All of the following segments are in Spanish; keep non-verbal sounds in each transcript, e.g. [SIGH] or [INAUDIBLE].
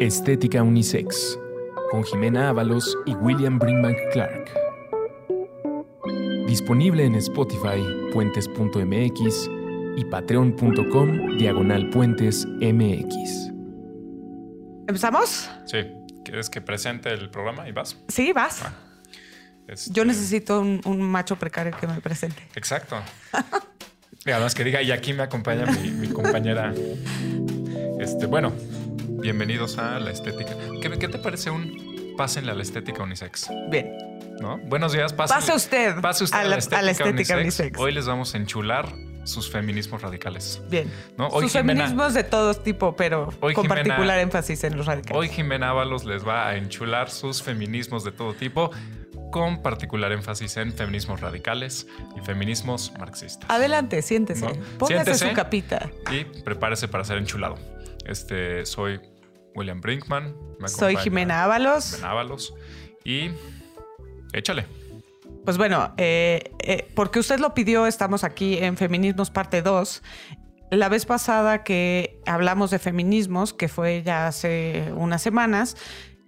Estética Unisex, con Jimena Ábalos y William Brinkman Clark. Disponible en Spotify, puentes.mx y patreon.com diagonal puentes mx. ¿Empezamos? Sí. ¿Quieres que presente el programa y vas? Sí, vas. Ah, este, Yo necesito un, un macho precario que me presente. Exacto. y además que diga, y aquí me acompaña mi, mi compañera. Este, bueno, bienvenidos a la estética. ¿Qué, qué te parece un pásenle a la estética unisex? Bien. ¿No? Buenos días, pásenle- Pase usted, Pase usted a, la, a la estética unisex. Hoy les vamos a enchular sus feminismos radicales. Bien. ¿no? Hoy Sus Jimena- feminismos de todo tipo, pero Hoy con Jimena- particular énfasis en los radicales. Hoy Jimena Ábalos les va a enchular sus feminismos de todo tipo, con particular énfasis en feminismos radicales y feminismos marxistas. Adelante, siéntese. ¿No? Póngase Siéntese. su capita. Y prepárese para ser enchulado. Este, soy William Brinkman. me Soy Jimena Ábalos. Jimena Ábalos. Y échale. Pues bueno, eh, eh, porque usted lo pidió, estamos aquí en Feminismos Parte 2. La vez pasada que hablamos de feminismos, que fue ya hace unas semanas,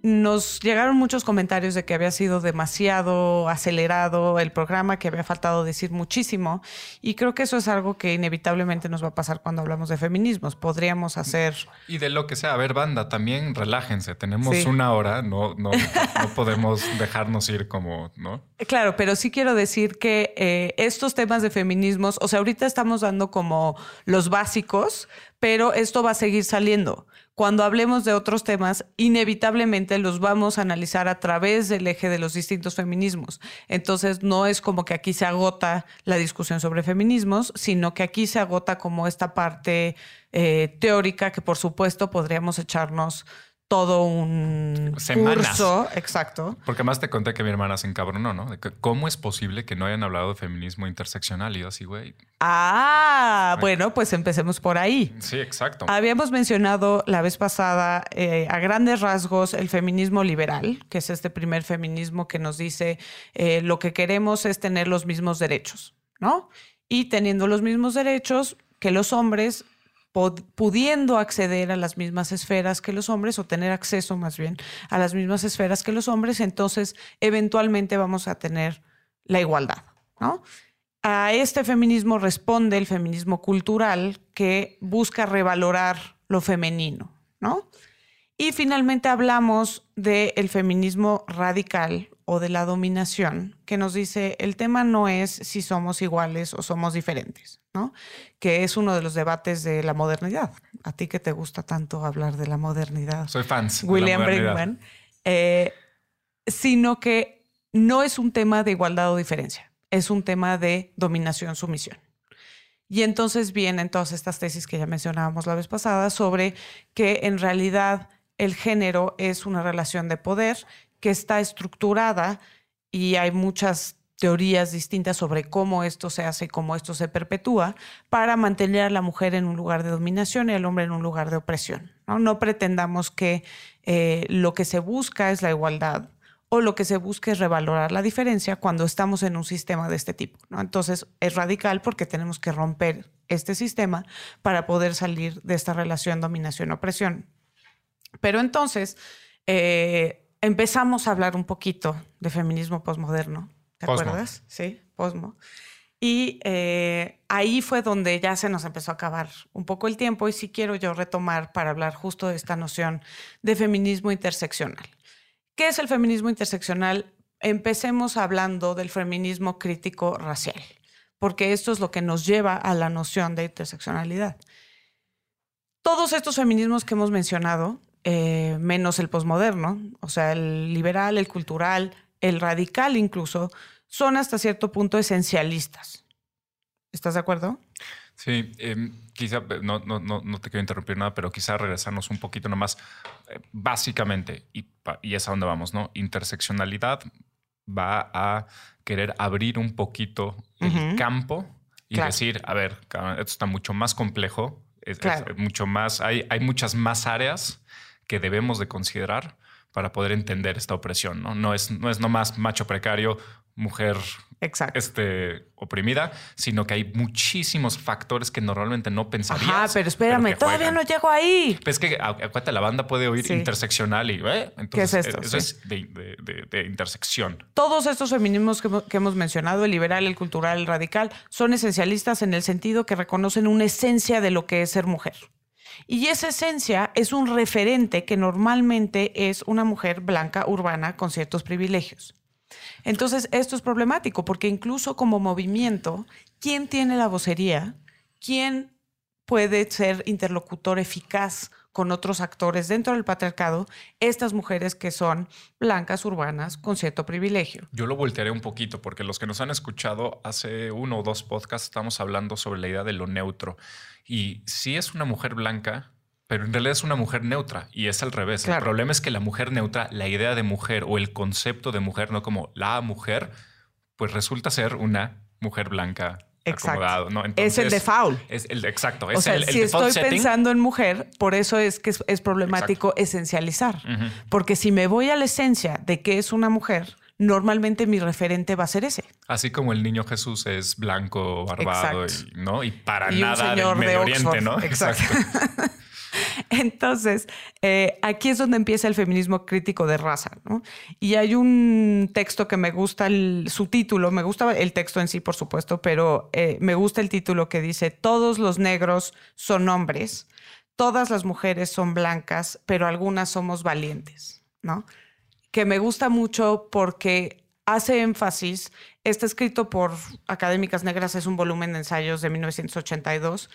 nos llegaron muchos comentarios de que había sido demasiado acelerado el programa, que había faltado decir muchísimo. Y creo que eso es algo que inevitablemente nos va a pasar cuando hablamos de feminismos. Podríamos hacer... Y de lo que sea, a ver, banda, también relájense. Tenemos Sí. una hora, no, no, no podemos dejarnos ir como, ¿no? Claro, pero sí quiero decir que eh, estos temas de feminismos, o sea, ahorita estamos dando como los básicos, pero esto va a seguir saliendo. Cuando hablemos de otros temas, inevitablemente los vamos a analizar a través del eje de los distintos feminismos. Entonces, no es como que aquí se agota la discusión sobre feminismos, sino que aquí se agota como esta parte eh, teórica que, por supuesto, podríamos echarnos todo un Semanas. curso. Exacto. Porque además te conté que mi hermana se encabronó, ¿no? De que cómo es posible que no hayan hablado de feminismo interseccional. Y yo así, güey. Ah, bueno, pues empecemos por ahí. Sí, exacto. Habíamos mencionado la vez pasada eh, a grandes rasgos el feminismo liberal, que es este primer feminismo que nos dice eh, lo que queremos es tener los mismos derechos, ¿no? Y teniendo los mismos derechos que los hombres, pudiendo acceder a las mismas esferas que los hombres o tener acceso más bien a las mismas esferas que los hombres, entonces eventualmente vamos a tener la igualdad, ¿no? A este feminismo responde el feminismo cultural que busca revalorar lo femenino, ¿no? Y finalmente hablamos del feminismo radical o de la dominación, que nos dice el tema no es si somos iguales o somos diferentes, ¿no? Que es uno de los debates de la modernidad. A ti que te gusta tanto hablar de la modernidad. Soy fans. William. Brinkman, eh, sino que no es un tema de igualdad o diferencia, es un tema de dominación-sumisión. Y entonces vienen todas estas tesis que ya mencionábamos la vez pasada sobre que en realidad el género es una relación de poder que está estructurada y hay muchas teorías distintas sobre cómo esto se hace cómo esto se perpetúa para mantener a la mujer en un lugar de dominación y al hombre en un lugar de opresión. No, No pretendamos que eh, lo que se busca es la igualdad o lo que se busca es revalorar la diferencia cuando estamos en un sistema de este tipo. ¿no? Entonces es radical porque tenemos que romper este sistema para poder salir de esta relación dominación-opresión. Pero entonces eh, empezamos a hablar un poquito de feminismo posmoderno. ¿Te Posmo. acuerdas? Sí, posmo. Y eh, ahí fue donde ya se nos empezó a acabar un poco el tiempo y sí quiero yo retomar para hablar justo de esta noción de feminismo interseccional. ¿Qué es el feminismo interseccional? Empecemos hablando del feminismo crítico racial, porque esto es lo que nos lleva a la noción de interseccionalidad. Todos estos feminismos que hemos mencionado, eh, menos el posmoderno, o sea, el liberal, el cultural, el radical incluso, son hasta cierto punto esencialistas. ¿Estás de acuerdo? Sí, em, quizá eh, no, no, no, no te quiero interrumpir nada, pero quizá regresarnos un poquito nomás. eh, básicamente, y, y es a donde vamos, ¿no? Interseccionalidad va a querer abrir un poquito el campo y Claro. decir, a ver, esto está mucho más complejo, es, mucho más, hay, hay muchas más áreas que debemos de considerar para poder entender esta opresión, ¿no? No es, no es nomás macho precario, mujer Exacto. este, oprimida, sino que hay muchísimos factores que normalmente no pensarías. Ajá, pero espérame, todavía no llego ahí. Pues es que acuérdate, la banda puede oír Sí. interseccional y ¿eh? entonces ¿Qué es esto? Eso Sí. es de, de- de- de intersección. Todos estos feminismos que, que hemos mencionado, el liberal, el cultural, el radical, son esencialistas en el sentido que reconocen una esencia de lo que es ser mujer. Y esa esencia es un referente que normalmente es una mujer blanca, urbana, con ciertos privilegios. Entonces, esto es problemático porque incluso como movimiento, ¿quién tiene la vocería? ¿Quién puede ser interlocutor eficaz con otros actores dentro del patriarcado? Estas mujeres que son blancas, urbanas, con cierto privilegio. Yo lo voltearé un poquito porque los que nos han escuchado hace uno o dos podcasts estamos hablando sobre la idea de lo neutro. Y sí es una mujer blanca, pero en realidad es una mujer neutra y es al revés. Claro. El problema es que la mujer neutra, la idea de mujer o el concepto de mujer, no como la mujer, pues resulta ser una mujer blanca. Exacto. es el default. Es el exacto. O Es sea, el, el si estoy setting. pensando en mujer, por eso es que es, es problemático esencializar. Porque si me voy a la esencia de qué es una mujer, normalmente mi referente va a ser ese. Así como el niño Jesús es blanco, barbado, y, ¿no? Y para Y nada del señor de Medio Oriente. ¿no? Exacto. [LAUGHS] [LAUGHS] Entonces, eh, aquí es donde empieza el feminismo crítico de raza, ¿no? Y hay un texto que me gusta, el, su título, me gusta el texto en sí, por supuesto, pero eh, me gusta el título que dice, todos los negros son hombres, todas las mujeres son blancas, pero algunas somos valientes, ¿no? Que me gusta mucho porque hace énfasis, está escrito por académicas negras, es un volumen de ensayos de 1982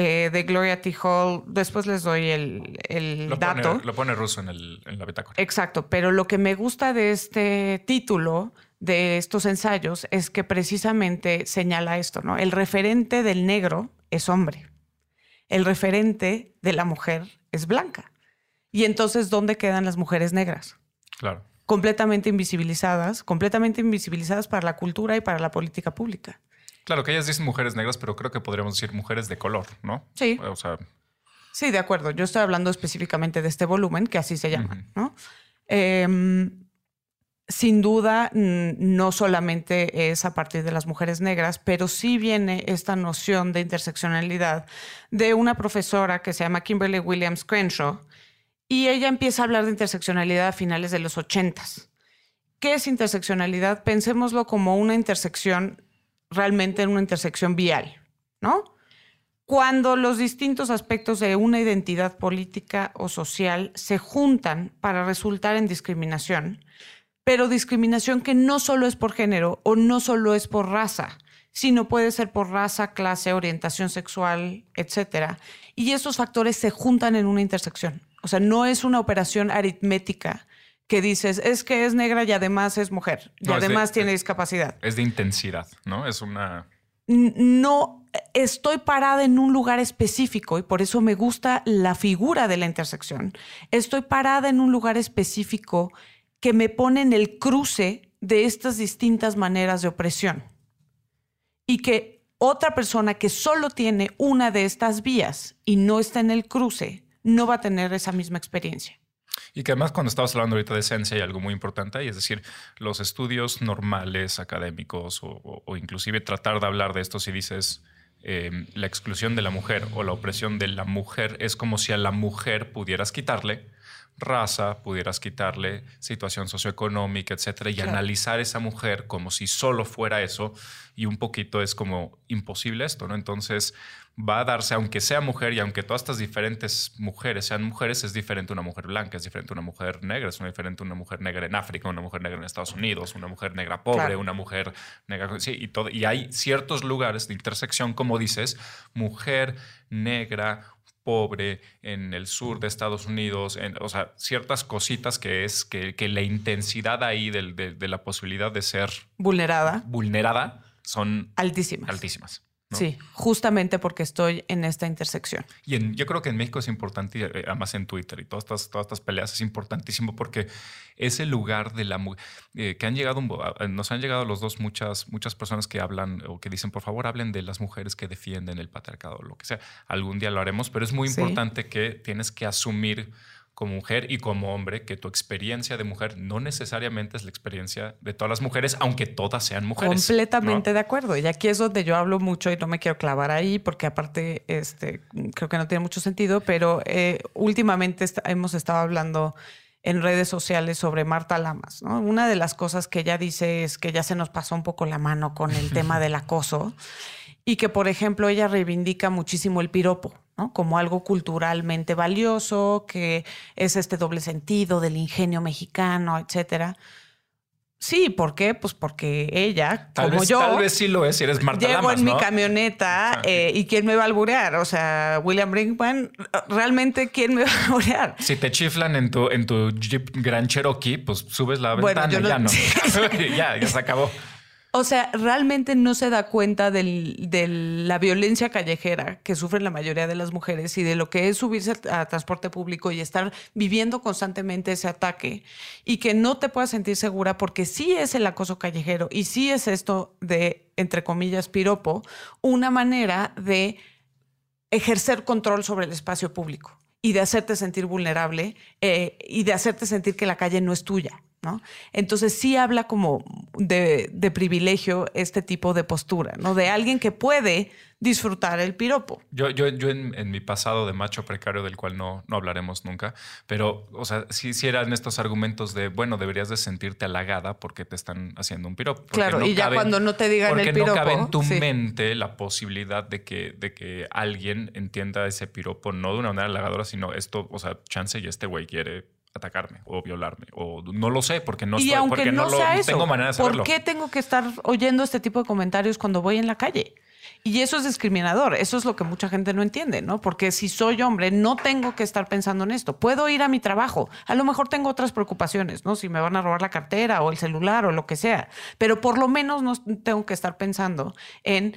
eh, de Gloria T. Hall. Después les doy el, el Lo dato. pone, lo pone ruso en, el, en la bitácora. Exacto, pero lo que me gusta de este título, de estos ensayos, es que precisamente señala esto, ¿no? El referente del negro es hombre. El referente de la mujer es blanca. Y entonces, ¿dónde quedan las mujeres negras? Claro. Completamente invisibilizadas, completamente invisibilizadas para la cultura y para la política pública. Claro que ellas dicen mujeres negras, pero creo que podríamos decir mujeres de color, ¿no? Sí. O sea, Sí, de acuerdo. Yo estoy hablando específicamente de este volumen, que así se llama. ¿no? Em, sin duda, no solamente es a partir de las mujeres negras, pero sí viene esta noción de interseccionalidad de una profesora que se llama Kimberly Williams Crenshaw, y ella empieza a hablar de interseccionalidad a finales de los ochentas. ¿Qué es interseccionalidad? Pensémoslo como una intersección, realmente en una intersección vial, ¿no? Cuando los distintos aspectos de una identidad política o social se juntan para resultar en discriminación, pero discriminación que no solo es por género o no solo es por raza, sino puede ser por raza, clase, orientación sexual, etcétera. Y esos factores se juntan en una intersección. O sea, no es una operación aritmética que dices, es que es negra y además es mujer y No, es de- además tiene discapacidad es de intensidad, ¿no? Es una... no estoy parada en un lugar específico y por eso me gusta la figura de la intersección. Estoy parada en un lugar específico que me pone en el cruce de estas distintas maneras de opresión. Y que otra persona que solo tiene una de estas vías y no está en el cruce, no va a tener esa misma experiencia. Y que además cuando estabas hablando ahorita de esencia hay algo muy importante ahí, es decir, los estudios normales, académicos o, o- o inclusive tratar de hablar de esto si dices eh, la exclusión de la mujer o la opresión de la mujer es como si a la mujer pudieras quitarle raza, pudieras quitarle situación socioeconómica, etcétera, y Claro. analizar esa mujer como si solo fuera eso y un poquito es como imposible esto, ¿no? Entonces va a darse, aunque sea mujer y aunque todas estas diferentes mujeres sean mujeres, es diferente una mujer blanca, es diferente una mujer negra, es una diferente una mujer negra en África, una mujer negra en Estados Unidos, una mujer negra pobre, Claro. una mujer negra, sí, y todo. Y hay ciertos lugares de intersección, como dices, mujer negra, pobre en el sur de Estados Unidos, en- o sea, ciertas cositas que es que, que la intensidad ahí del- de, de la posibilidad de ser Vulnerada, vulnerada son altísima. altísimas. ¿No? Sí, justamente porque estoy en esta intersección. Y en- yo creo que en México es importante, eh, además en Twitter y todas estas, todas estas peleas es importantísimo porque es el lugar de la mujer que han llegado, nos han llegado los dos muchas, muchas personas que hablan o que dicen, por favor, hablen de las mujeres que defienden el patriarcado o lo que sea. Algún día lo haremos, pero es muy Sí. importante que tienes que asumir como mujer y como hombre que tu experiencia de mujer no necesariamente es la experiencia de todas las mujeres, aunque todas sean mujeres. Completamente de acuerdo. Y aquí es donde yo hablo mucho y no me quiero clavar ahí porque aparte este, creo que no tiene mucho sentido, pero eh, últimamente hemos estado hablando en redes sociales sobre Marta Lamas. Una de las cosas que ella dice es que ya se nos pasó un poco la mano con el tema [LAUGHS] del acoso y que, por ejemplo, ella reivindica muchísimo el piropo. Como algo culturalmente valioso, que es este doble sentido del ingenio mexicano, etcétera. Sí, ¿por qué? Pues porque ella, como yo. Tal vez sí lo es, si eres Marta Llego en mi camioneta eh, y ¿quién me va a alburear? O sea, William Brinkman, ¿realmente quién me va a alburear? Si te chiflan en tu, en tu Jeep Grand Cherokee, pues subes la ventana y ya no. [LAUGHS] [LAUGHS] ya, ya se acabó. O sea, realmente no se da cuenta de la violencia callejera que sufren la mayoría de las mujeres y de lo que es subirse a, transporte público y estar viviendo constantemente ese ataque y que no te puedas sentir segura porque sí es el acoso callejero y sí es esto de, entre comillas, piropo, una manera de ejercer control sobre el espacio público y de hacerte sentir vulnerable eh, y de hacerte sentir que la calle no es tuya. ¿No? Entonces sí habla como de, privilegio este tipo de postura, ¿no? De alguien que puede disfrutar el piropo. Yo, yo, yo en, mi pasado de macho precario, del cual no, no hablaremos nunca, pero, o sea, si sí eran estos argumentos de, bueno, deberías de sentirte halagada porque te están haciendo un piropo. Claro, y ya cuando no te digan el piropo. Porque no cabe en tu mente la posibilidad de que, de que alguien entienda ese piropo no de una manera halagadora, sino esto, o sea, chance y este güey quiere atacarme o violarme o no lo sé porque no, y estoy, porque no, tengo manera de saberlo. ¿Por qué tengo que estar oyendo este tipo de comentarios cuando voy en la calle? Y eso es discriminador, eso es lo que mucha gente no entiende, ¿no? Porque si soy hombre, no tengo que estar pensando en esto. Puedo ir a mi trabajo, a lo mejor tengo otras preocupaciones, ¿no? Si me van a robar la cartera o el celular o lo que sea, pero por lo menos no tengo que estar pensando en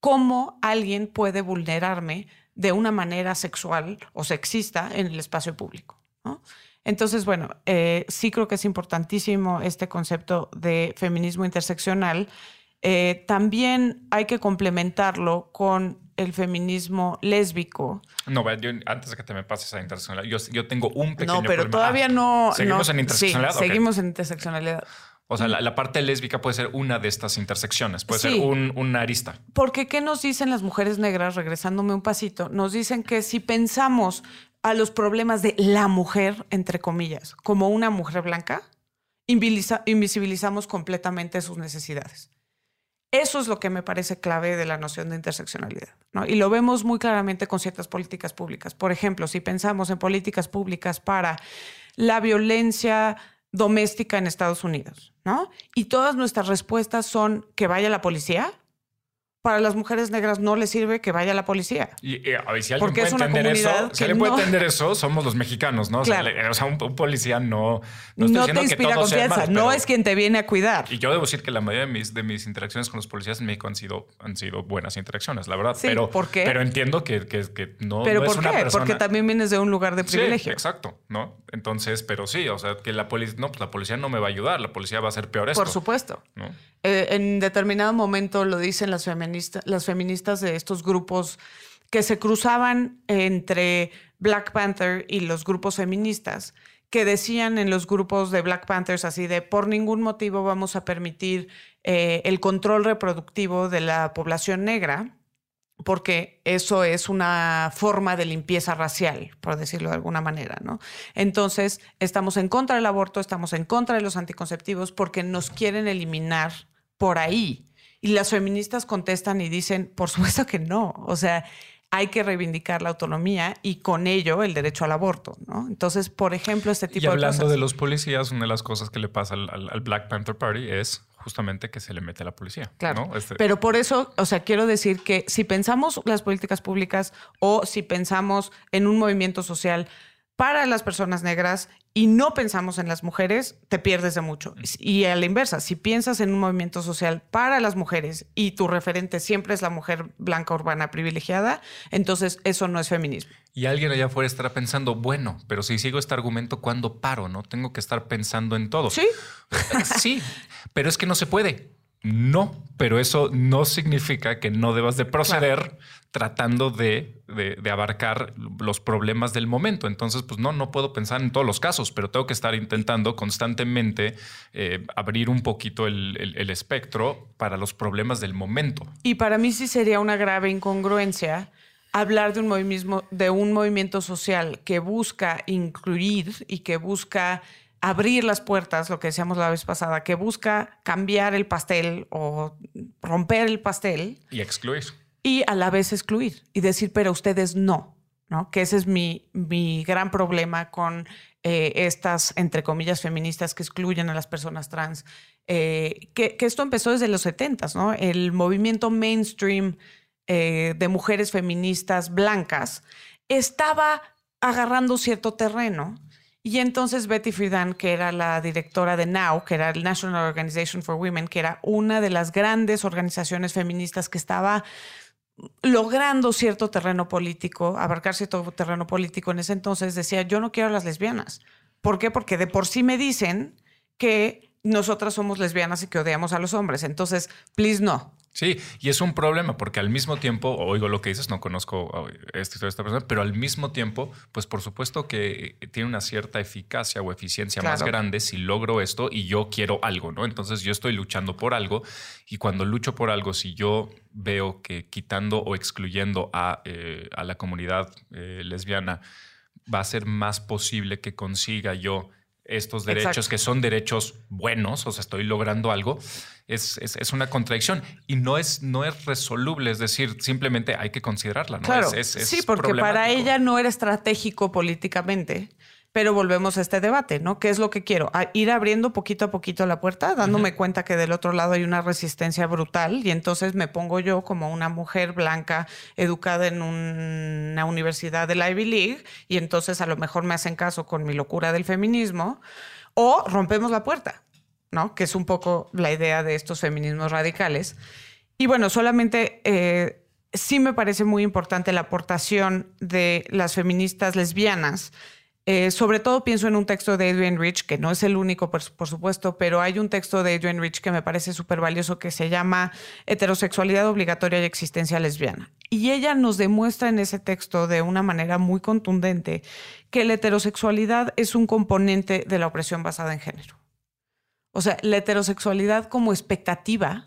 cómo alguien puede vulnerarme de una manera sexual o sexista en el espacio público, ¿no? Entonces, bueno, eh, sí creo que es importantísimo este concepto de feminismo interseccional. Eh, también hay que complementarlo con el feminismo lésbico. No, yo, antes de que te me pases a interseccionalidad, yo, tengo un pequeño No, pero todavía ah, no. ¿Seguimos en interseccionalidad? Sí, seguimos en interseccionalidad. O sea, la, parte lésbica puede ser una de estas intersecciones, puede ser un, una arista. Porque, ¿qué nos dicen las mujeres negras, regresándome un pasito? Nos dicen que si pensamos a los problemas de la mujer, entre comillas, como una mujer blanca, invisibilizamos completamente sus necesidades. Eso es lo que me parece clave de la noción de interseccionalidad. Y lo vemos muy claramente con ciertas políticas públicas. Por ejemplo, si pensamos en políticas públicas para la violencia doméstica en Estados Unidos, ¿no? Y todas nuestras respuestas son que vaya la policía, para las mujeres negras no les sirve que vaya la policía. Y, eh, a ver, si alguien puede entender eso, si alguien puede entender eso, somos los mexicanos, ¿no? O sea, un, policía no, no, te inspira confianza, no es quien te viene a cuidar. Y yo debo decir que la mayoría de mis, de mis interacciones con los policías en México han sido, han sido buenas interacciones, la verdad. Sí, pero, ¿por qué? Pero entiendo que, que, que no, ¿Pero por es qué? Porque también vienes de un lugar de privilegio. Sí, exacto, ¿no? Entonces, pero sí, o sea, que la policía, no, pues la policía no me va a ayudar, la policía va a hacer peor esto. Por supuesto. Eh, en determinado momento lo dicen las feministas, las feministas de estos grupos que se cruzaban entre Black Panther y los grupos feministas, que decían en los grupos de Black Panthers así de por ningún motivo vamos a permitir eh, el control reproductivo de la población negra porque eso es una forma de limpieza racial, por decirlo de alguna manera, ¿no? Entonces, estamos en contra del aborto, estamos en contra de los anticonceptivos porque nos quieren eliminar por ahí. Y las feministas contestan y dicen, por supuesto que no, o sea, hay que reivindicar la autonomía y con ello el derecho al aborto, ¿no? Entonces, por ejemplo, este tipo de cosas. Y hablando de los policías, una de las cosas que le pasa al Black Panther Party es justamente que se le mete a la policía. Claro. Este Pero por eso, o sea, quiero decir que si pensamos las políticas públicas o si pensamos en un movimiento social para las personas negras y no pensamos en las mujeres, te pierdes de mucho. Y a la inversa, si piensas en un movimiento social para las mujeres y tu referente siempre es la mujer blanca urbana privilegiada, entonces eso no es feminismo. Y alguien allá afuera estará pensando, bueno, pero si sigo este argumento, ¿cuándo paro? No tengo que estar pensando en todo. Sí. [LAUGHS] sí, pero es que no se puede. No, pero eso no significa que no debas de proceder tratando de, abarcar los problemas del momento. Entonces, pues no, no puedo pensar en todos los casos, pero tengo que estar intentando constantemente eh, abrir un poquito el, espectro para los problemas del momento. Y para mí sí sería una grave incongruencia hablar de un, movimiento, de un movimiento social que busca incluir y que busca abrir las puertas, lo que decíamos la vez pasada, que busca cambiar el pastel o romper el pastel. Y excluir. Y a la vez excluir y decir, pero ustedes no, ¿no? Que ese es mi, mi gran problema con eh, estas, entre comillas, feministas que excluyen a las personas trans. Eh, que, esto empezó desde los 70, ¿no? El movimiento mainstream eh, de mujeres feministas blancas estaba agarrando cierto terreno y entonces Betty Friedan, que era la directora de NOW, que era el National Organization for Women, que era una de las grandes organizaciones feministas que estaba logrando cierto terreno político, abarcar cierto terreno político en ese entonces, decía, yo no quiero a las lesbianas. ¿Por qué? Porque de por sí me dicen que nosotras somos lesbianas y que odiamos a los hombres. Entonces, please no. Sí, y es un problema porque al mismo tiempo, oigo lo que dices, no conozco esta esta persona, pero al mismo tiempo, pues por supuesto que tiene una cierta eficacia o eficiencia más grande si logro esto y yo quiero algo, ¿no? Entonces yo estoy luchando por algo y cuando lucho por algo, si yo veo que quitando o excluyendo a, eh, la comunidad eh, lesbiana va a ser más posible que consiga yo estos derechos que son derechos buenos, o sea, estoy logrando algo, es, es, una contradicción y no es, no es resoluble, es decir, simplemente hay que considerarla. ¿no? Claro, sí, porque para ella no era estratégico políticamente pero volvemos a este debate, ¿no? ¿Qué es lo que quiero? ir abriendo poquito a poquito la puerta, dándome cuenta que del otro lado hay una resistencia brutal y entonces me pongo yo como una mujer blanca educada en una universidad de la Ivy League y entonces a lo mejor me hacen caso con mi locura del feminismo o rompemos la puerta, ¿no? Que es un poco la idea de estos feminismos radicales. Y bueno, solamente... Eh, sí me parece muy importante la aportación de las feministas lesbianas eh, sobre todo pienso en un texto de Adrienne Rich, que no es el único, por, supuesto, pero hay un texto de Adrienne Rich que me parece súper valioso que se llama Heterosexualidad obligatoria y existencia lesbiana. Y ella nos demuestra en ese texto de una manera muy contundente que la heterosexualidad es un componente de la opresión basada en género. O sea, la heterosexualidad como expectativa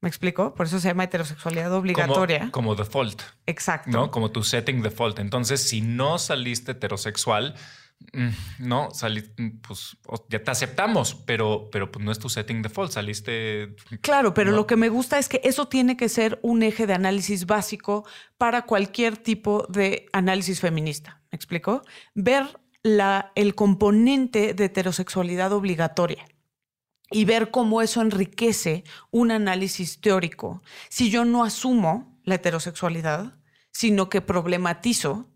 ¿Me explico? Por eso se llama heterosexualidad obligatoria. Como, default. Exacto. ¿no? Como tu setting default. Entonces, si no saliste heterosexual, mm, no, saliste, mm, pues ya te aceptamos, pero, pero pues no es tu setting default, saliste. Claro, pero lo que me gusta es que eso tiene que ser un eje de análisis básico para cualquier tipo de análisis feminista. ¿Me explico? Ver la, el componente de heterosexualidad obligatoria y ver cómo eso enriquece un análisis teórico. Si yo no asumo la heterosexualidad, sino que problematizo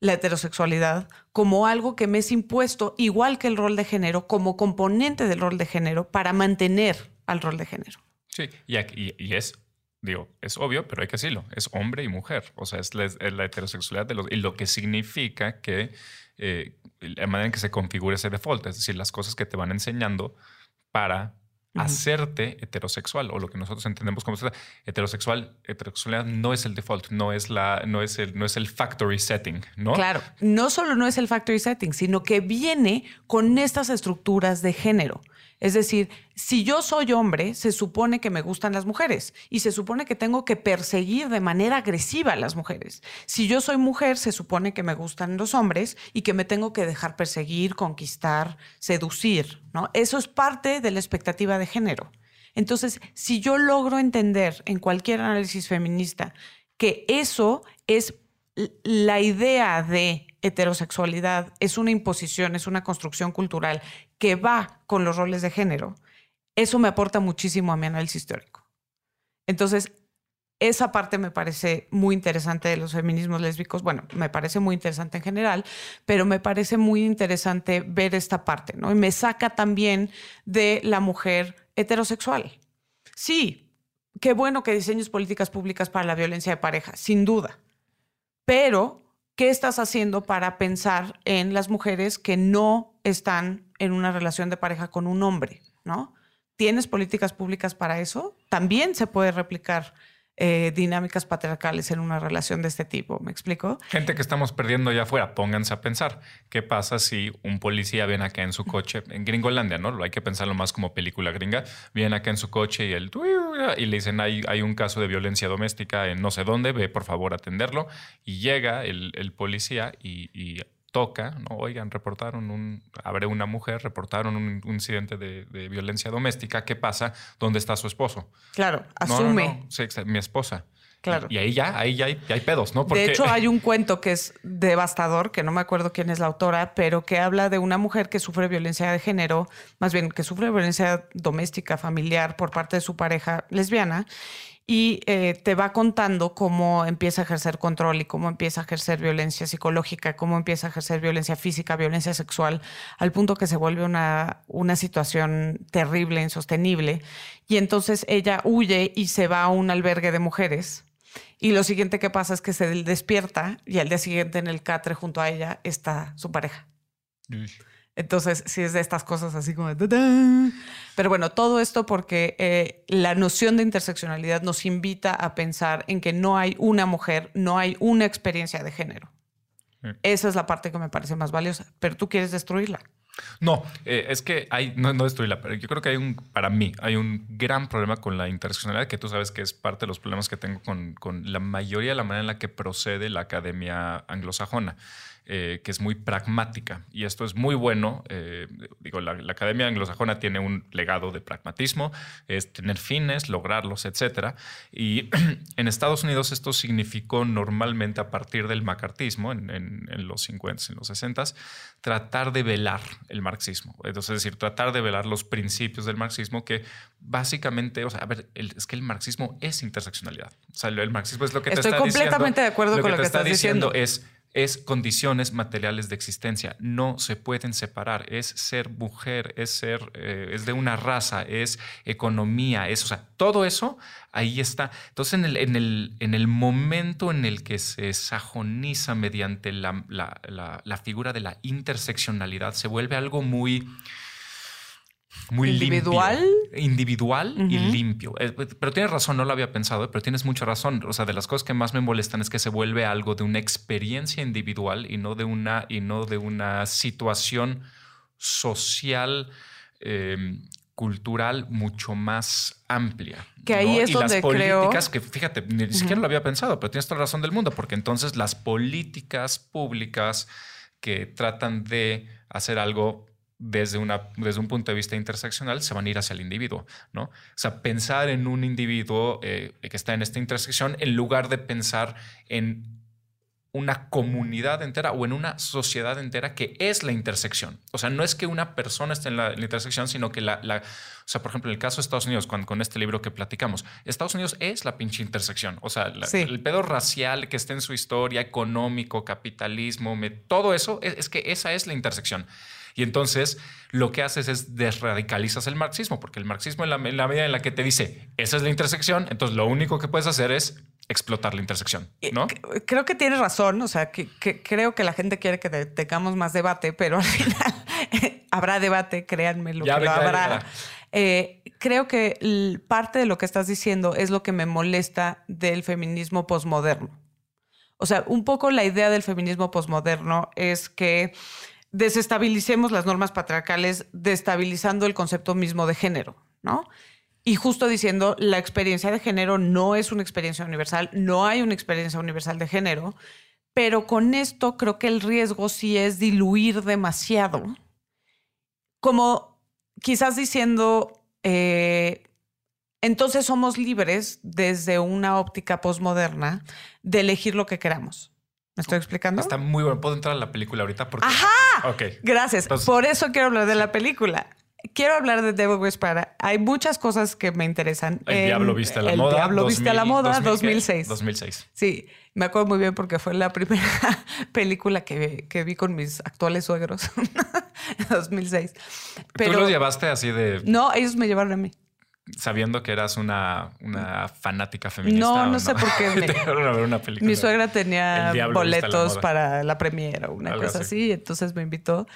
la heterosexualidad como algo que me es impuesto, igual que el rol de género, como componente del rol de género, para mantener al rol de género. Sí, y, es, digo, es obvio, pero hay que decirlo, es hombre y mujer, o sea, es la, heterosexualidad de los, y lo que significa que eh, la manera en que se configura ese default, es decir, las cosas que te van enseñando para hacerte heterosexual o lo que nosotros entendemos como heterosexual heterosexualidad no es el default no es la no es el no es el factory setting no claro no solo no es el factory setting sino que viene con estas estructuras de género es decir, si yo soy hombre, se supone que me gustan las mujeres y se supone que tengo que perseguir de manera agresiva a las mujeres. Si yo soy mujer, se supone que me gustan los hombres y que me tengo que dejar perseguir, conquistar, seducir, ¿no? Eso es parte de la expectativa de género. Entonces, si yo logro entender en cualquier análisis feminista que eso es la idea de heterosexualidad es una imposición, es una construcción cultural que va con los roles de género, eso me aporta muchísimo a mi análisis teórico. Entonces, esa parte me parece muy interesante de los feminismos lésbicos. Bueno, me parece muy interesante en general, pero me parece muy interesante ver esta parte, ¿no? Y me saca también de la mujer heterosexual. Sí, qué bueno que diseñes políticas públicas para la violencia de pareja, sin duda. Pero ¿qué estás haciendo para pensar en las mujeres que no están en una relación de pareja con un hombre? ¿no? tienes políticas públicas para eso, también se puede replicar eh, dinámicas patriarcales en una relación de este tipo. ¿Me explico? Gente que estamos perdiendo allá afuera, pónganse a pensar, ¿qué pasa si un policía viene acá en su coche, en Gringolandia, ¿no? Hay que pensarlo más como película gringa, viene acá en su coche y, el, y le dicen, hay, hay un caso de violencia doméstica en no sé dónde, ve por favor a atenderlo, y llega el, el policía y, y toca, ¿no? Oigan, reportaron un, abre una mujer, reportaron un, incidente de, violencia doméstica, ¿qué pasa? ¿Dónde está su esposo? Claro, asume. Sí, mi esposa. Claro. Y, ahí ya, ahí ya hay, hay pedos, ¿no? De hecho, hay [LAUGHS] un cuento que es devastador, que no me acuerdo quién es la autora, pero que habla de una mujer que sufre violencia de género, más bien que sufre violencia doméstica, familiar por parte de su pareja lesbiana y eh, te va contando cómo empieza a ejercer control y cómo empieza a ejercer violencia psicológica, cómo empieza a ejercer violencia física, violencia sexual, al punto que se vuelve una, una situación terrible, insostenible. Y entonces ella huye y se va a un albergue de mujeres. Y lo siguiente que pasa es que se despierta y al día siguiente en el catre junto a ella está su pareja. Entonces, sí es de estas cosas así como. Pero bueno, todo esto porque eh, la noción de interseccionalidad nos invita a pensar en que no hay una mujer, no hay una experiencia de género. Esa es la parte que me parece más valiosa, pero tú quieres destruirla. No, eh, es que hay, no, no destruirla, pero yo creo que hay un, para mí, hay un gran problema con la interseccionalidad, que tú sabes que es parte de los problemas que tengo con, con la mayoría de la manera en la que procede la academia anglosajona. Eh, que es muy pragmática. Y esto es muy bueno. Eh, digo, la, Academia Anglosajona tiene un legado de pragmatismo, es tener fines, lograrlos, etc. Y [CLEARS THROAT] en Estados Unidos esto significó normalmente a partir del macartismo, en, los 50, en los 60, tratar de velar el marxismo. Entonces, es decir, tratar de velar los principios del marxismo que básicamente, o sea, a ver, es que el marxismo es interseccionalidad. O sea, el marxismo es lo que te está diciendo. Estoy completamente de acuerdo con lo que, estás diciendo. Es es condiciones materiales de existencia. No se pueden separar. Es ser mujer, es ser, eh, es de una raza, es economía, es, o sea, todo eso ahí está. Entonces, en el, en el, en el momento en el que se sajoniza mediante la, la figura de la interseccionalidad, se vuelve algo muy muy individual. Individual y limpio. Eh, pero tienes razón, no lo había pensado, eh, pero tienes mucha razón. O sea, de las cosas que más me molestan es que se vuelve algo de una experiencia individual y no de una, y no de una situación social, em, cultural mucho más amplia. Que ahí es y donde las políticas, que fíjate, ni siquiera lo había pensado, pero tienes toda la razón del mundo, porque entonces las políticas públicas que tratan de hacer algo desde, una, desde un punto de vista interseccional se van a ir hacia el individuo, ¿no? O sea, pensar en un individuo eh, que está en esta intersección en lugar de pensar en una comunidad entera o en una sociedad entera que es la intersección. O sea, no es que una persona esté en la, intersección, sino que la, la, o sea, por ejemplo, en el caso de Estados Unidos, con, con este libro que platicamos, Estados Unidos es la pinche intersección. O sea, el pedo racial que está en su historia, económico, capitalismo, todo eso, es, es que esa es la intersección. Y entonces lo que haces es desradicalizas el marxismo, porque el marxismo en la, medida en la que te dice, esa es la intersección, entonces lo único que puedes hacer es explotar la intersección, ¿no? Creo que tienes razón, o sea, que, creo que la gente quiere que tengamos más debate, pero al final [LAUGHS] habrá debate, créanme, lo que lo habrá. Eh, creo que parte de lo que estás diciendo es lo que me molesta del feminismo posmoderno. O sea, un poco la idea del feminismo posmoderno es que desestabilicemos las normas patriarcales, destabilizando el concepto mismo de género, ¿no? Y justo diciendo, la experiencia de género no es una experiencia universal, no hay una experiencia universal de género, pero con esto creo que el riesgo sí es diluir demasiado, como quizás diciendo, eh, entonces somos libres desde una óptica posmoderna de elegir lo que queramos. ¿Me estoy explicando? Está muy bueno. Puedo entrar a la película ahorita porque. ¡Ajá! Ok. Gracias. Por eso quiero hablar de la película. Quiero hablar de Devil Wears Prada. Hay muchas cosas que me interesan. El Diablo Viste a la Moda. El Diablo Viste a la Moda, 2006. 2006. Sí, me acuerdo muy bien porque fue la primera [LAUGHS] película que, que vi con mis actuales suegros. [LAUGHS] 2006. Pero, ¿Tú los llevaste así de...? No, ellos me llevaron a mí sabiendo que eras una, una fanática feminista. No, no, sé por qué. [LAUGHS] Me... Mi suegra tenía boletos para la premiera o una cosa así. entonces me invitó.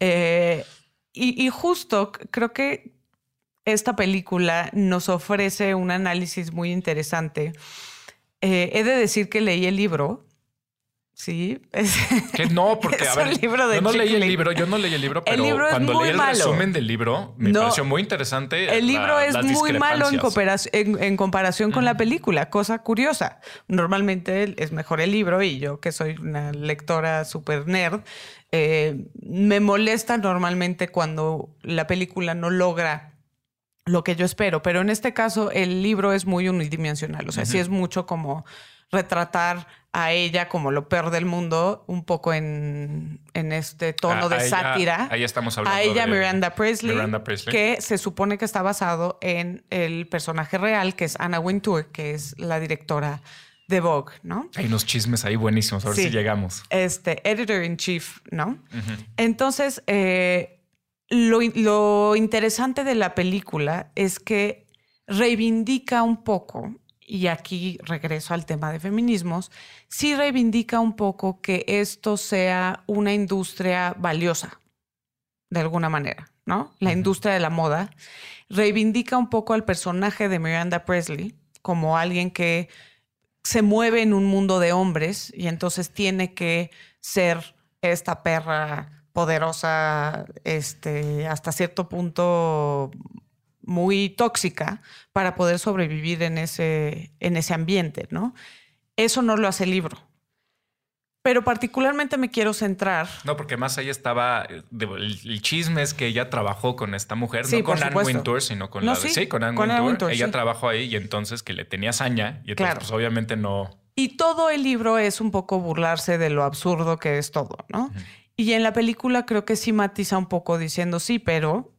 Eh, y, justo creo que esta película nos ofrece un análisis muy interesante. Eh, he de decir que leí el libro Sí. [LAUGHS] Es, que no, porque a ver, libro de yo no leí el libro, yo no leí el libro, pero cuando leí el resumen del libro me pareció muy interesante. El libro es muy malo en, en, comparación con la película, cosa curiosa. Normalmente es mejor el libro y yo que soy una lectora super nerd, eh, me molesta normalmente cuando la película no logra lo que yo espero, pero en este caso el libro es muy unidimensional, o sea, sí es mucho como retratar a ella como lo peor del mundo, un poco en, este tono de sátira. Ahí estamos hablando. A ella, Miranda, Presley, que se supone que está basado en el personaje real, que es Anna Wintour, que es la directora de Vogue, ¿no? Hay unos chismes ahí buenísimos, a ver si llegamos. Este, editor in chief, ¿no? Entonces, eh, lo, lo interesante de la película es que reivindica un poco y aquí regreso al tema de feminismos, sí reivindica un poco que esto sea una industria valiosa, de alguna manera, ¿no? La industria de la moda reivindica un poco al personaje de Miranda Presley como alguien que se mueve en un mundo de hombres y entonces tiene que ser esta perra poderosa, este, hasta cierto punto muy tóxica para poder sobrevivir en ese, en ese ambiente, ¿no? Eso no lo hace el libro. Pero particularmente me quiero centrar. No, porque más ahí estaba. Eh, el, chisme es que ella trabajó con esta mujer, no con Anne Wintour, sino con la sí, con Anne Wintour. Ella trabajó ahí y entonces que le tenía saña y entonces, pues obviamente no. Y todo el libro es un poco burlarse de lo absurdo que es todo, ¿no? Y en la película creo que sí matiza un poco diciendo sí, pero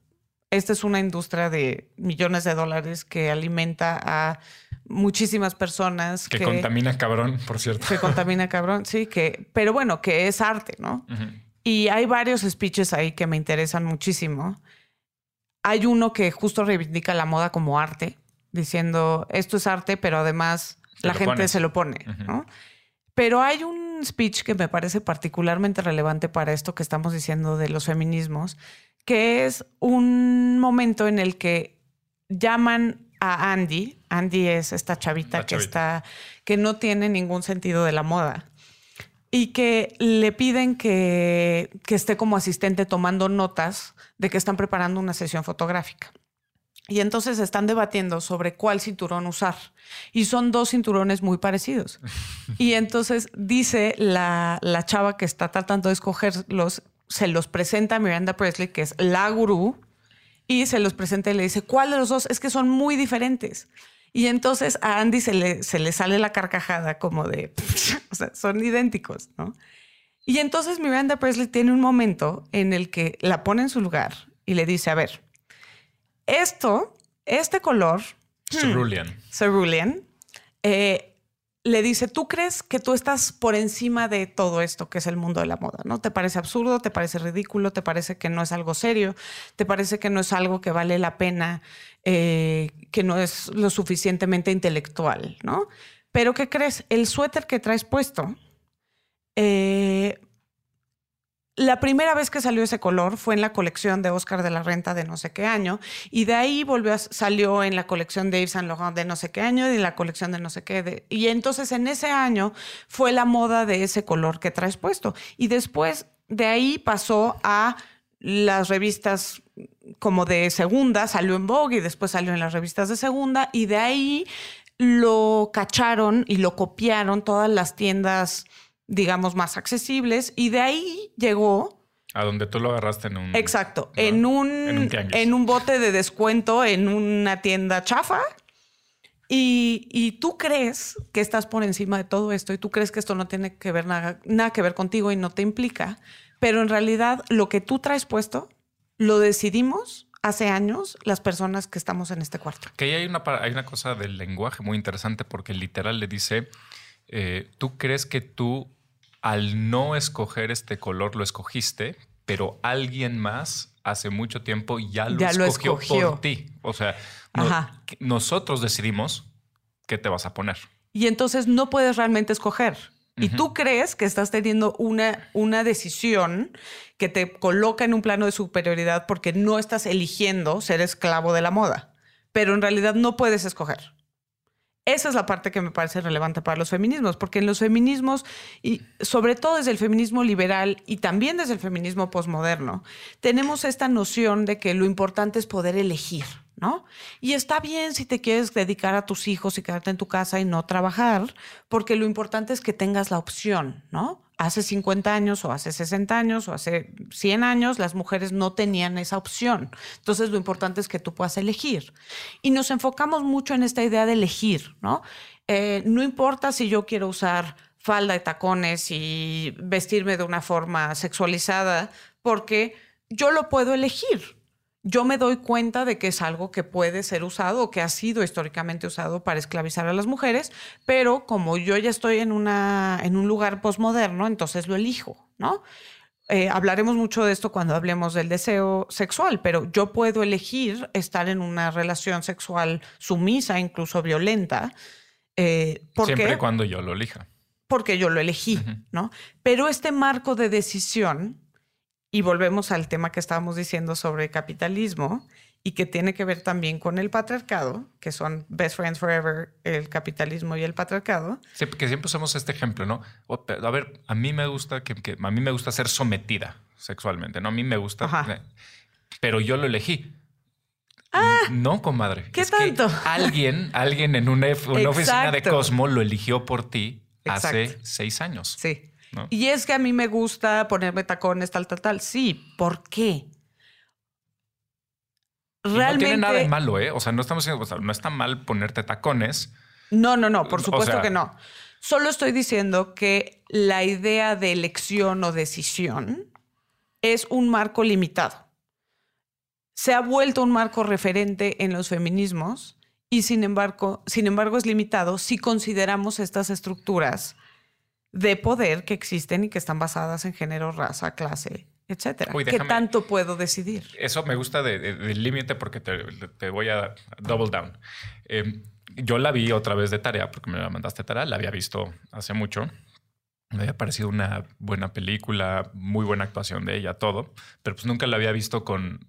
esta es una industria de millones de dólares que alimenta a muchísimas personas. Que, contamina cabrón, por cierto. Que contamina cabrón, sí, que, pero bueno, que es arte, ¿no? Y hay varios speeches ahí que me interesan muchísimo. Hay uno que justo reivindica la moda como arte, diciendo esto es arte, pero además la gente se lo pone, ¿no? Pero hay un speech que me parece particularmente relevante para esto que estamos diciendo de los feminismos, que es un momento en el que llaman a Andy. Andy es esta chavita, que está, que no tiene ningún sentido de la moda. Y que le piden que, que esté como asistente tomando notas de que están preparando una sesión fotográfica. Y entonces están debatiendo sobre cuál cinturón usar. Y son dos cinturones muy parecidos. [LAUGHS] y entonces dice la, la chava que está tratando de escogerlos, se los presenta a Miranda Presley, que es la gurú, y se los presenta y le dice, ¿cuál de los dos? Es que son muy diferentes. Y entonces a Andy se le, se le sale la carcajada como de, [LAUGHS] o sea, son idénticos, ¿no? Y entonces Miranda Presley tiene un momento en el que la pone en su lugar y le dice, a ver, esto, este color... Hmm, Cerulean. Cerulean. Eh, le dice, ¿tú crees que tú estás por encima de todo esto que es el mundo de la moda? ¿No te parece absurdo? ¿Te parece ridículo? ¿Te parece que no es algo serio? ¿Te parece que no es algo que vale la pena, eh, que no es lo suficientemente intelectual? ¿No? Pero ¿qué crees? El suéter que traes puesto eh, la primera vez que salió ese color fue en la colección de Oscar de la Renta de no sé qué año y de ahí volvió a, salió en la colección de Yves Saint Laurent de no sé qué año y en la colección de no sé qué y entonces en ese año fue la moda de ese color que traes puesto. Y después de ahí pasó a las revistas como de segunda, salió en Vogue y después salió en las revistas de segunda y de ahí lo cacharon y lo copiaron todas las tiendas digamos, más accesibles. Y de ahí llegó. A donde tú lo agarraste en un. Exacto. En, un, en, un bote de descuento en una tienda chafa. Y, y, tú crees que estás por encima de todo esto y tú crees que esto no tiene que ver nada, nada que ver contigo y no te implica. Pero en realidad lo que tú traes puesto lo decidimos hace años las personas que estamos en este cuarto. Que hay una, hay una cosa del lenguaje muy interesante porque literal le dice eh, ¿tú crees que tú al no escoger este color lo escogiste, pero alguien más hace mucho tiempo ya lo, escogió, por ti? O sea, nosotros decidimos qué te vas a poner. Y entonces no puedes realmente escoger. Y tú crees que estás teniendo una, una decisión que te coloca en un plano de superioridad porque no estás eligiendo ser esclavo de la moda, pero en realidad no puedes escoger. Esa es la parte que me parece relevante para los feminismos, porque en los feminismos, y sobre todo desde el feminismo liberal y también desde el feminismo posmoderno, tenemos esta noción de que lo importante es poder elegir. ¿no? Y está bien si te quieres dedicar a tus hijos y quedarte en tu casa y no trabajar, porque lo importante es que tengas la opción, ¿no? Hace 50 años o hace 60 años o hace 100 años las mujeres no tenían esa opción. Entonces lo importante es que tú puedas elegir. Y nos enfocamos mucho en esta idea de elegir, ¿no? Eh, no importa si yo quiero usar falda y tacones y vestirme de una forma sexualizada, porque yo lo puedo elegir, yo me doy cuenta de que es algo que puede ser usado o que ha sido históricamente usado para esclavizar a las mujeres, pero como yo ya estoy en, una, en un lugar posmoderno, entonces lo elijo, ¿no? Eh, hablaremos mucho de esto cuando hablemos del deseo sexual, pero yo puedo elegir estar en una relación sexual sumisa, incluso violenta. Eh, Siempre y cuando yo lo elija. Porque yo lo elegí, ¿no? Pero este marco de decisión y volvemos al tema que estábamos diciendo sobre capitalismo y que tiene que ver también con el patriarcado, que son best friends forever, el capitalismo y el patriarcado. Sí, porque siempre usamos este ejemplo, ¿no? A ver, a mí me gusta que, a mí me gusta ser sometida sexualmente, ¿no? A mí me gusta, eh, pero yo lo elegí. Ah, no, comadre. ¿Qué tanto? alguien, alguien en una, oficina de Cosmo lo eligió por ti hace seis años. Sí. Y es que a mí me gusta ponerme tacones, tal, tal, tal. Sí, ¿por qué? Realmente. no tiene nada de malo, ¿eh? O sea, no estamos diciendo, no está mal ponerte tacones. No, no, no, por supuesto que no. Solo estoy diciendo que la idea de elección o decisión es un marco limitado. Se ha vuelto un marco referente en los feminismos y sin embargo, sin embargo es limitado si consideramos estas estructuras de poder que existen y que están basadas en género, raza, clase, etcétera. ¿Qué tanto puedo decidir? Eso me gusta del límite porque te, voy a double down. Em, yo la vi otra vez de tarea porque me la mandaste tarea, la había visto hace mucho. Me había parecido una buena película, muy buena actuación de ella, todo, pero pues nunca la había visto con,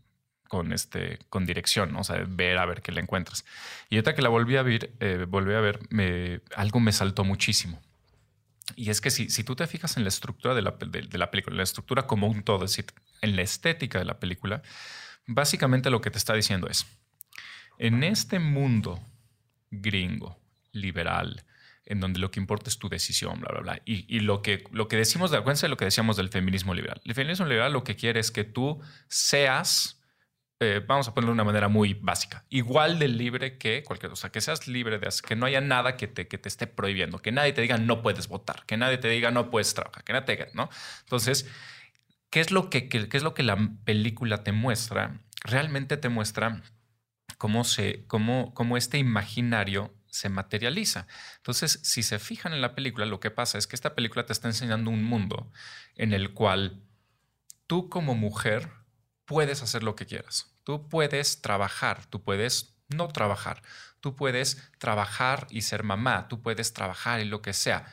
con, este, con dirección, o sea, ver a ver qué le encuentras. Y ahorita que la volví a ver, eh, volví a ver, me, algo me saltó muchísimo. Y es que si, si tú te fijas en la estructura de la, de, la película, la estructura como un todo, es decir, en la estética de la película, básicamente lo que te está diciendo es, en este mundo gringo, liberal, en donde lo que importa es tu decisión, bla, bla, bla. Y, y lo, que, lo que decimos, de, acuérdense de lo que decíamos del feminismo liberal. El feminismo liberal lo que quiere es que tú seas eh, vamos a ponerlo de una manera muy básica, igual de libre que cualquier cosa, que seas libre de que no haya nada que te, que te esté prohibiendo, que nadie te diga no puedes votar, que nadie te diga no puedes trabajar, que nadie te diga, ¿no? Entonces, ¿qué es lo que, qué, es lo que la película te muestra? Realmente te muestra cómo, se, cómo, cómo este imaginario se materializa. Entonces, si se fijan en la película, lo que pasa es que esta película te está enseñando un mundo en el cual tú como mujer puedes hacer lo que quieras. Tú puedes trabajar, tú puedes no trabajar, tú puedes trabajar y ser mamá, tú puedes trabajar y lo que sea.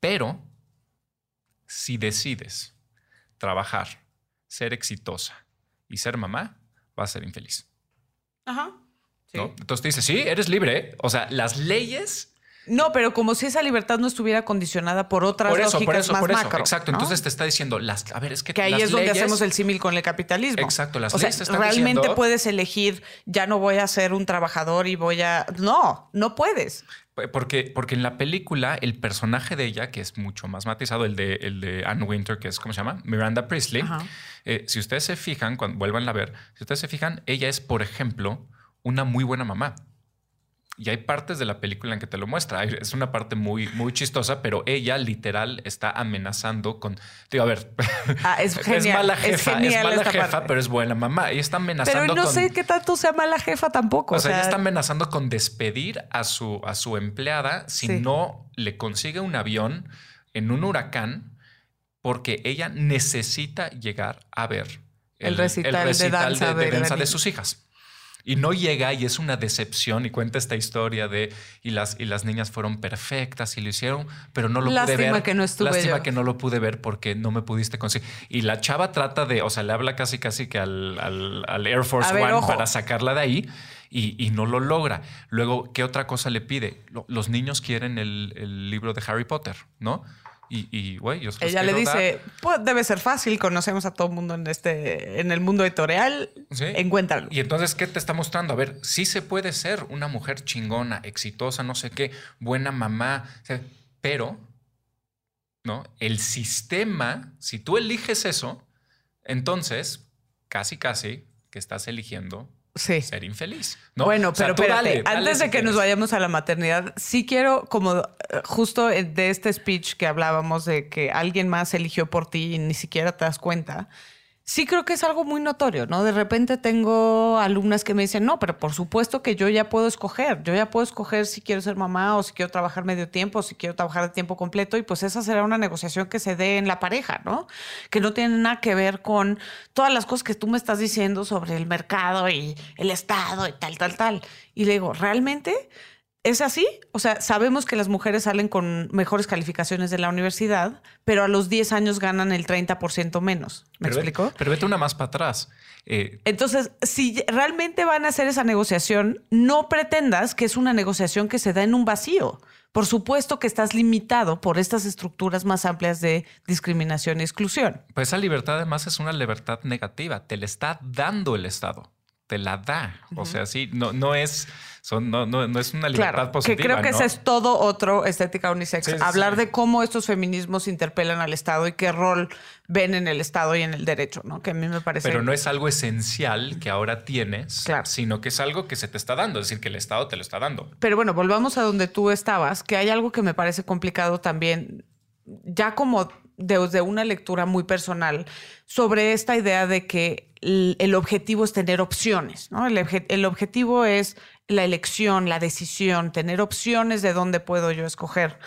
Pero si decides trabajar, ser exitosa y ser mamá, vas a ser infeliz. Ajá. Entonces te dice, sí, eres libre. O sea, las leyes no, pero como si esa libertad no estuviera condicionada por otras por eso, lógicas por eso, por eso. Exacto. Entonces te está diciendo, las, a ver, es que. Que ahí es donde hacemos el símil con el capitalismo. Exacto. Las o sea, realmente puedes elegir, ya no voy a ser un trabajador y voy a. No, no puedes. Porque, porque en la película, el personaje de ella, que es mucho más matizado, el de, el de Anne Winter, que es, ¿cómo se llama? Miranda Priestley. Eh, si ustedes se fijan, cuando vuelvan a ver, si ustedes se fijan, ella es, por ejemplo, una muy buena mamá. Y hay partes de la película en que te lo muestra. Es una parte muy, muy chistosa, pero ella literal está amenazando con. Digo, a ver. Ah, es, [LAUGHS] mala jefa, es, mala jefa, pero es buena mamá. Y está amenazando. Pero no sé qué tanto sea mala jefa tampoco. O, sea, ella está amenazando con despedir a su, a su empleada si no le consigue un avión en un huracán, porque ella necesita llegar a ver el, recital, de danza, de, de sus hijas. Y no llega y es una decepción y cuenta esta historia de y las, y las niñas fueron perfectas y lo hicieron, pero no lo pude ver. que no estuve Lástima que no lo pude ver porque no me pudiste conseguir. Y la chava trata de, o sea, le habla casi casi que al, al, Air Force One para sacarla de ahí y, no lo logra. Luego, ¿qué otra cosa le pide? Los niños quieren el, el libro de Harry Potter, ¿no? Y, güey, yo Ella le dice, pues debe ser fácil, conocemos a todo el mundo en este, en el mundo editorial, ¿Sí? encuéntralo. Y entonces, ¿qué te está mostrando? A ver, sí se puede ser una mujer chingona, exitosa, no sé qué, buena mamá, pero, ¿no? El sistema, si tú eliges eso, entonces, casi, casi que estás eligiendo ser infeliz. Bueno, pero espérate, antes de que nos vayamos a la maternidad, sí quiero, como eh, justo de este speech que hablábamos de que alguien más eligió por ti y ni siquiera te das cuenta sí creo que es algo muy notorio, ¿no? De repente tengo alumnas que me dicen, no, pero por supuesto que yo ya puedo escoger, yo ya puedo escoger si quiero ser mamá o si quiero trabajar medio tiempo o si quiero trabajar de tiempo completo y pues esa será una negociación que se dé en la pareja, ¿no? Que no tiene nada que ver con todas las cosas que tú me estás diciendo sobre el mercado y el Estado y tal, tal, tal. Y le digo, ¿realmente? ¿Es así? O sea, sabemos que las mujeres salen con mejores calificaciones de la universidad, pero a los 10 años ganan el 30% menos. ¿Me explico? pero vete una más para atrás. Eh, Entonces, si realmente van a hacer esa negociación, no pretendas que es una negociación que se da en un vacío. Por supuesto que estás limitado por estas estructuras más amplias de discriminación y exclusión. Pues esa libertad además es una libertad negativa. Te la está dando el Estado. Te la da. O sea, sí, no, no es no, no, es una libertad claro, positiva. Que creo que ese es todo otro estética unisex. Hablar de cómo estos feminismos interpelan al Estado y qué rol ven en el Estado y en el derecho, ¿no? Que a mí me parece. Pero no es algo esencial que ahora tienes, sino que es algo que se te está dando, es decir, que el Estado te lo está dando. Pero bueno, volvamos a donde tú estabas, que hay algo que me parece complicado también, ya como desde una lectura muy personal, sobre esta idea de que el, objetivo es tener opciones, ¿no? el objetivo es la elección, la decisión, tener opciones de dónde puedo yo escoger.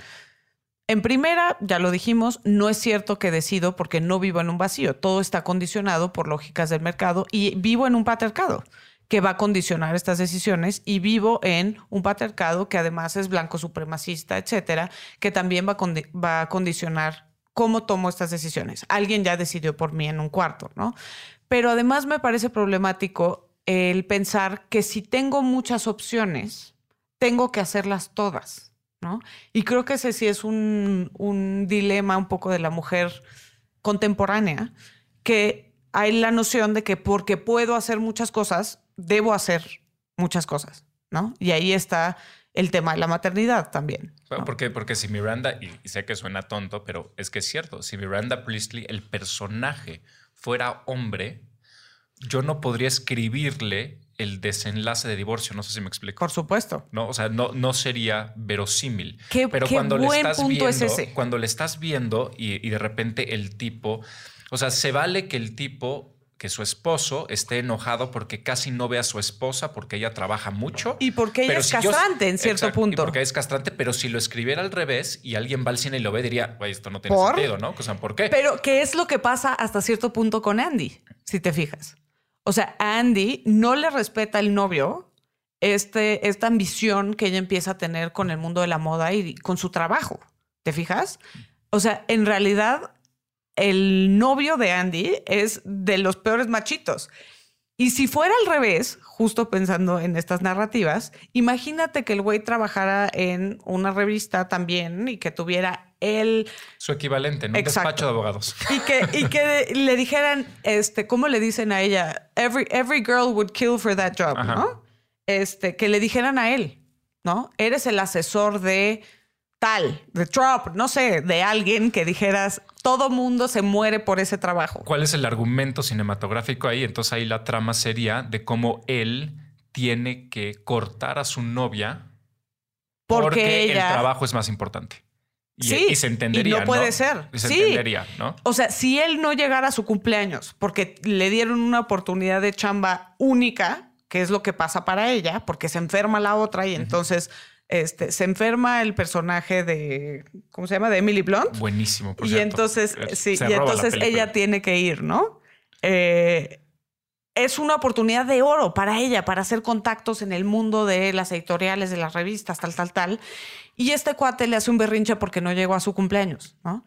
En primera, ya lo dijimos, no es cierto que decido porque no vivo en un vacío. Todo está condicionado por lógicas del mercado y vivo en un patriarcado que va a condicionar estas decisiones y vivo en un patriarcado que además es blanco supremacista, etcétera, que también va a, va a condicionar cómo tomo estas decisiones. Alguien ya decidió por mí en un cuarto, ¿no? Pero además me parece problemático el pensar que si tengo muchas opciones, tengo que hacerlas todas, ¿no? Y creo que ese sí es un, un dilema un poco de la mujer contemporánea, que hay la noción de que porque puedo hacer muchas cosas, debo hacer muchas cosas, ¿no? Y ahí está el tema de la maternidad también. Porque, porque si Miranda, y sé que suena tonto, pero es que es cierto, si Miranda Priestley, el personaje, fuera hombre, yo no podría escribirle el desenlace de divorcio, no sé si me explico. Por supuesto. No, o sea, no, no sería verosímil. Qué, Pero qué cuando buen le estás punto viendo, es ese. cuando le estás viendo y, y de repente el tipo, o sea, se vale que el tipo que su esposo esté enojado porque casi no ve a su esposa porque ella trabaja mucho. Y porque ella es castrante en cierto punto. Y porque es castrante, pero si lo escribiera al revés y alguien va al cine y lo ve, diría, güey, esto no tiene sentido, ¿no? O sea, ¿por qué? Pero ¿qué es lo que pasa hasta cierto punto con Andy, si te fijas? O sea, Andy no le respeta al novio este, esta ambición que ella empieza a tener con el mundo de la moda y con su trabajo. ¿Te fijas? O sea, en realidad, el novio de Andy es de los peores machitos. Y si fuera al revés, justo pensando en estas narrativas, imagínate que el güey trabajara en una revista también y que tuviera él. Su equivalente, en un despacho de abogados. Y que, y que le dijeran, este, ¿cómo le dicen a ella? Every, every girl would kill for that job, ¿no? Este, que le dijeran a él, ¿no? Eres el asesor de tal, de Trump, no sé, de alguien que dijeras, todo mundo se muere por ese trabajo. ¿Cuál es el argumento cinematográfico ahí? Entonces ahí la trama sería de cómo él tiene que cortar a su novia porque, el trabajo es más importante. Y, sí, se entendería. Y no puede ser. se sí. entendería, ¿no? O sea, si él no llegara a su cumpleaños porque le dieron una oportunidad de chamba única, que es lo que pasa para ella, porque se enferma la otra y entonces este, se enferma el personaje de, ¿cómo se llama? De Emily Blunt. Buenísimo, por Y entonces, sí, y entonces ella tiene que ir, ¿no? Eh, es una oportunidad de oro para ella, para hacer contactos en el mundo de las editoriales, de las revistas, tal, tal, tal. Y este cuate le hace un berrinche porque no llegó a su cumpleaños, ¿no?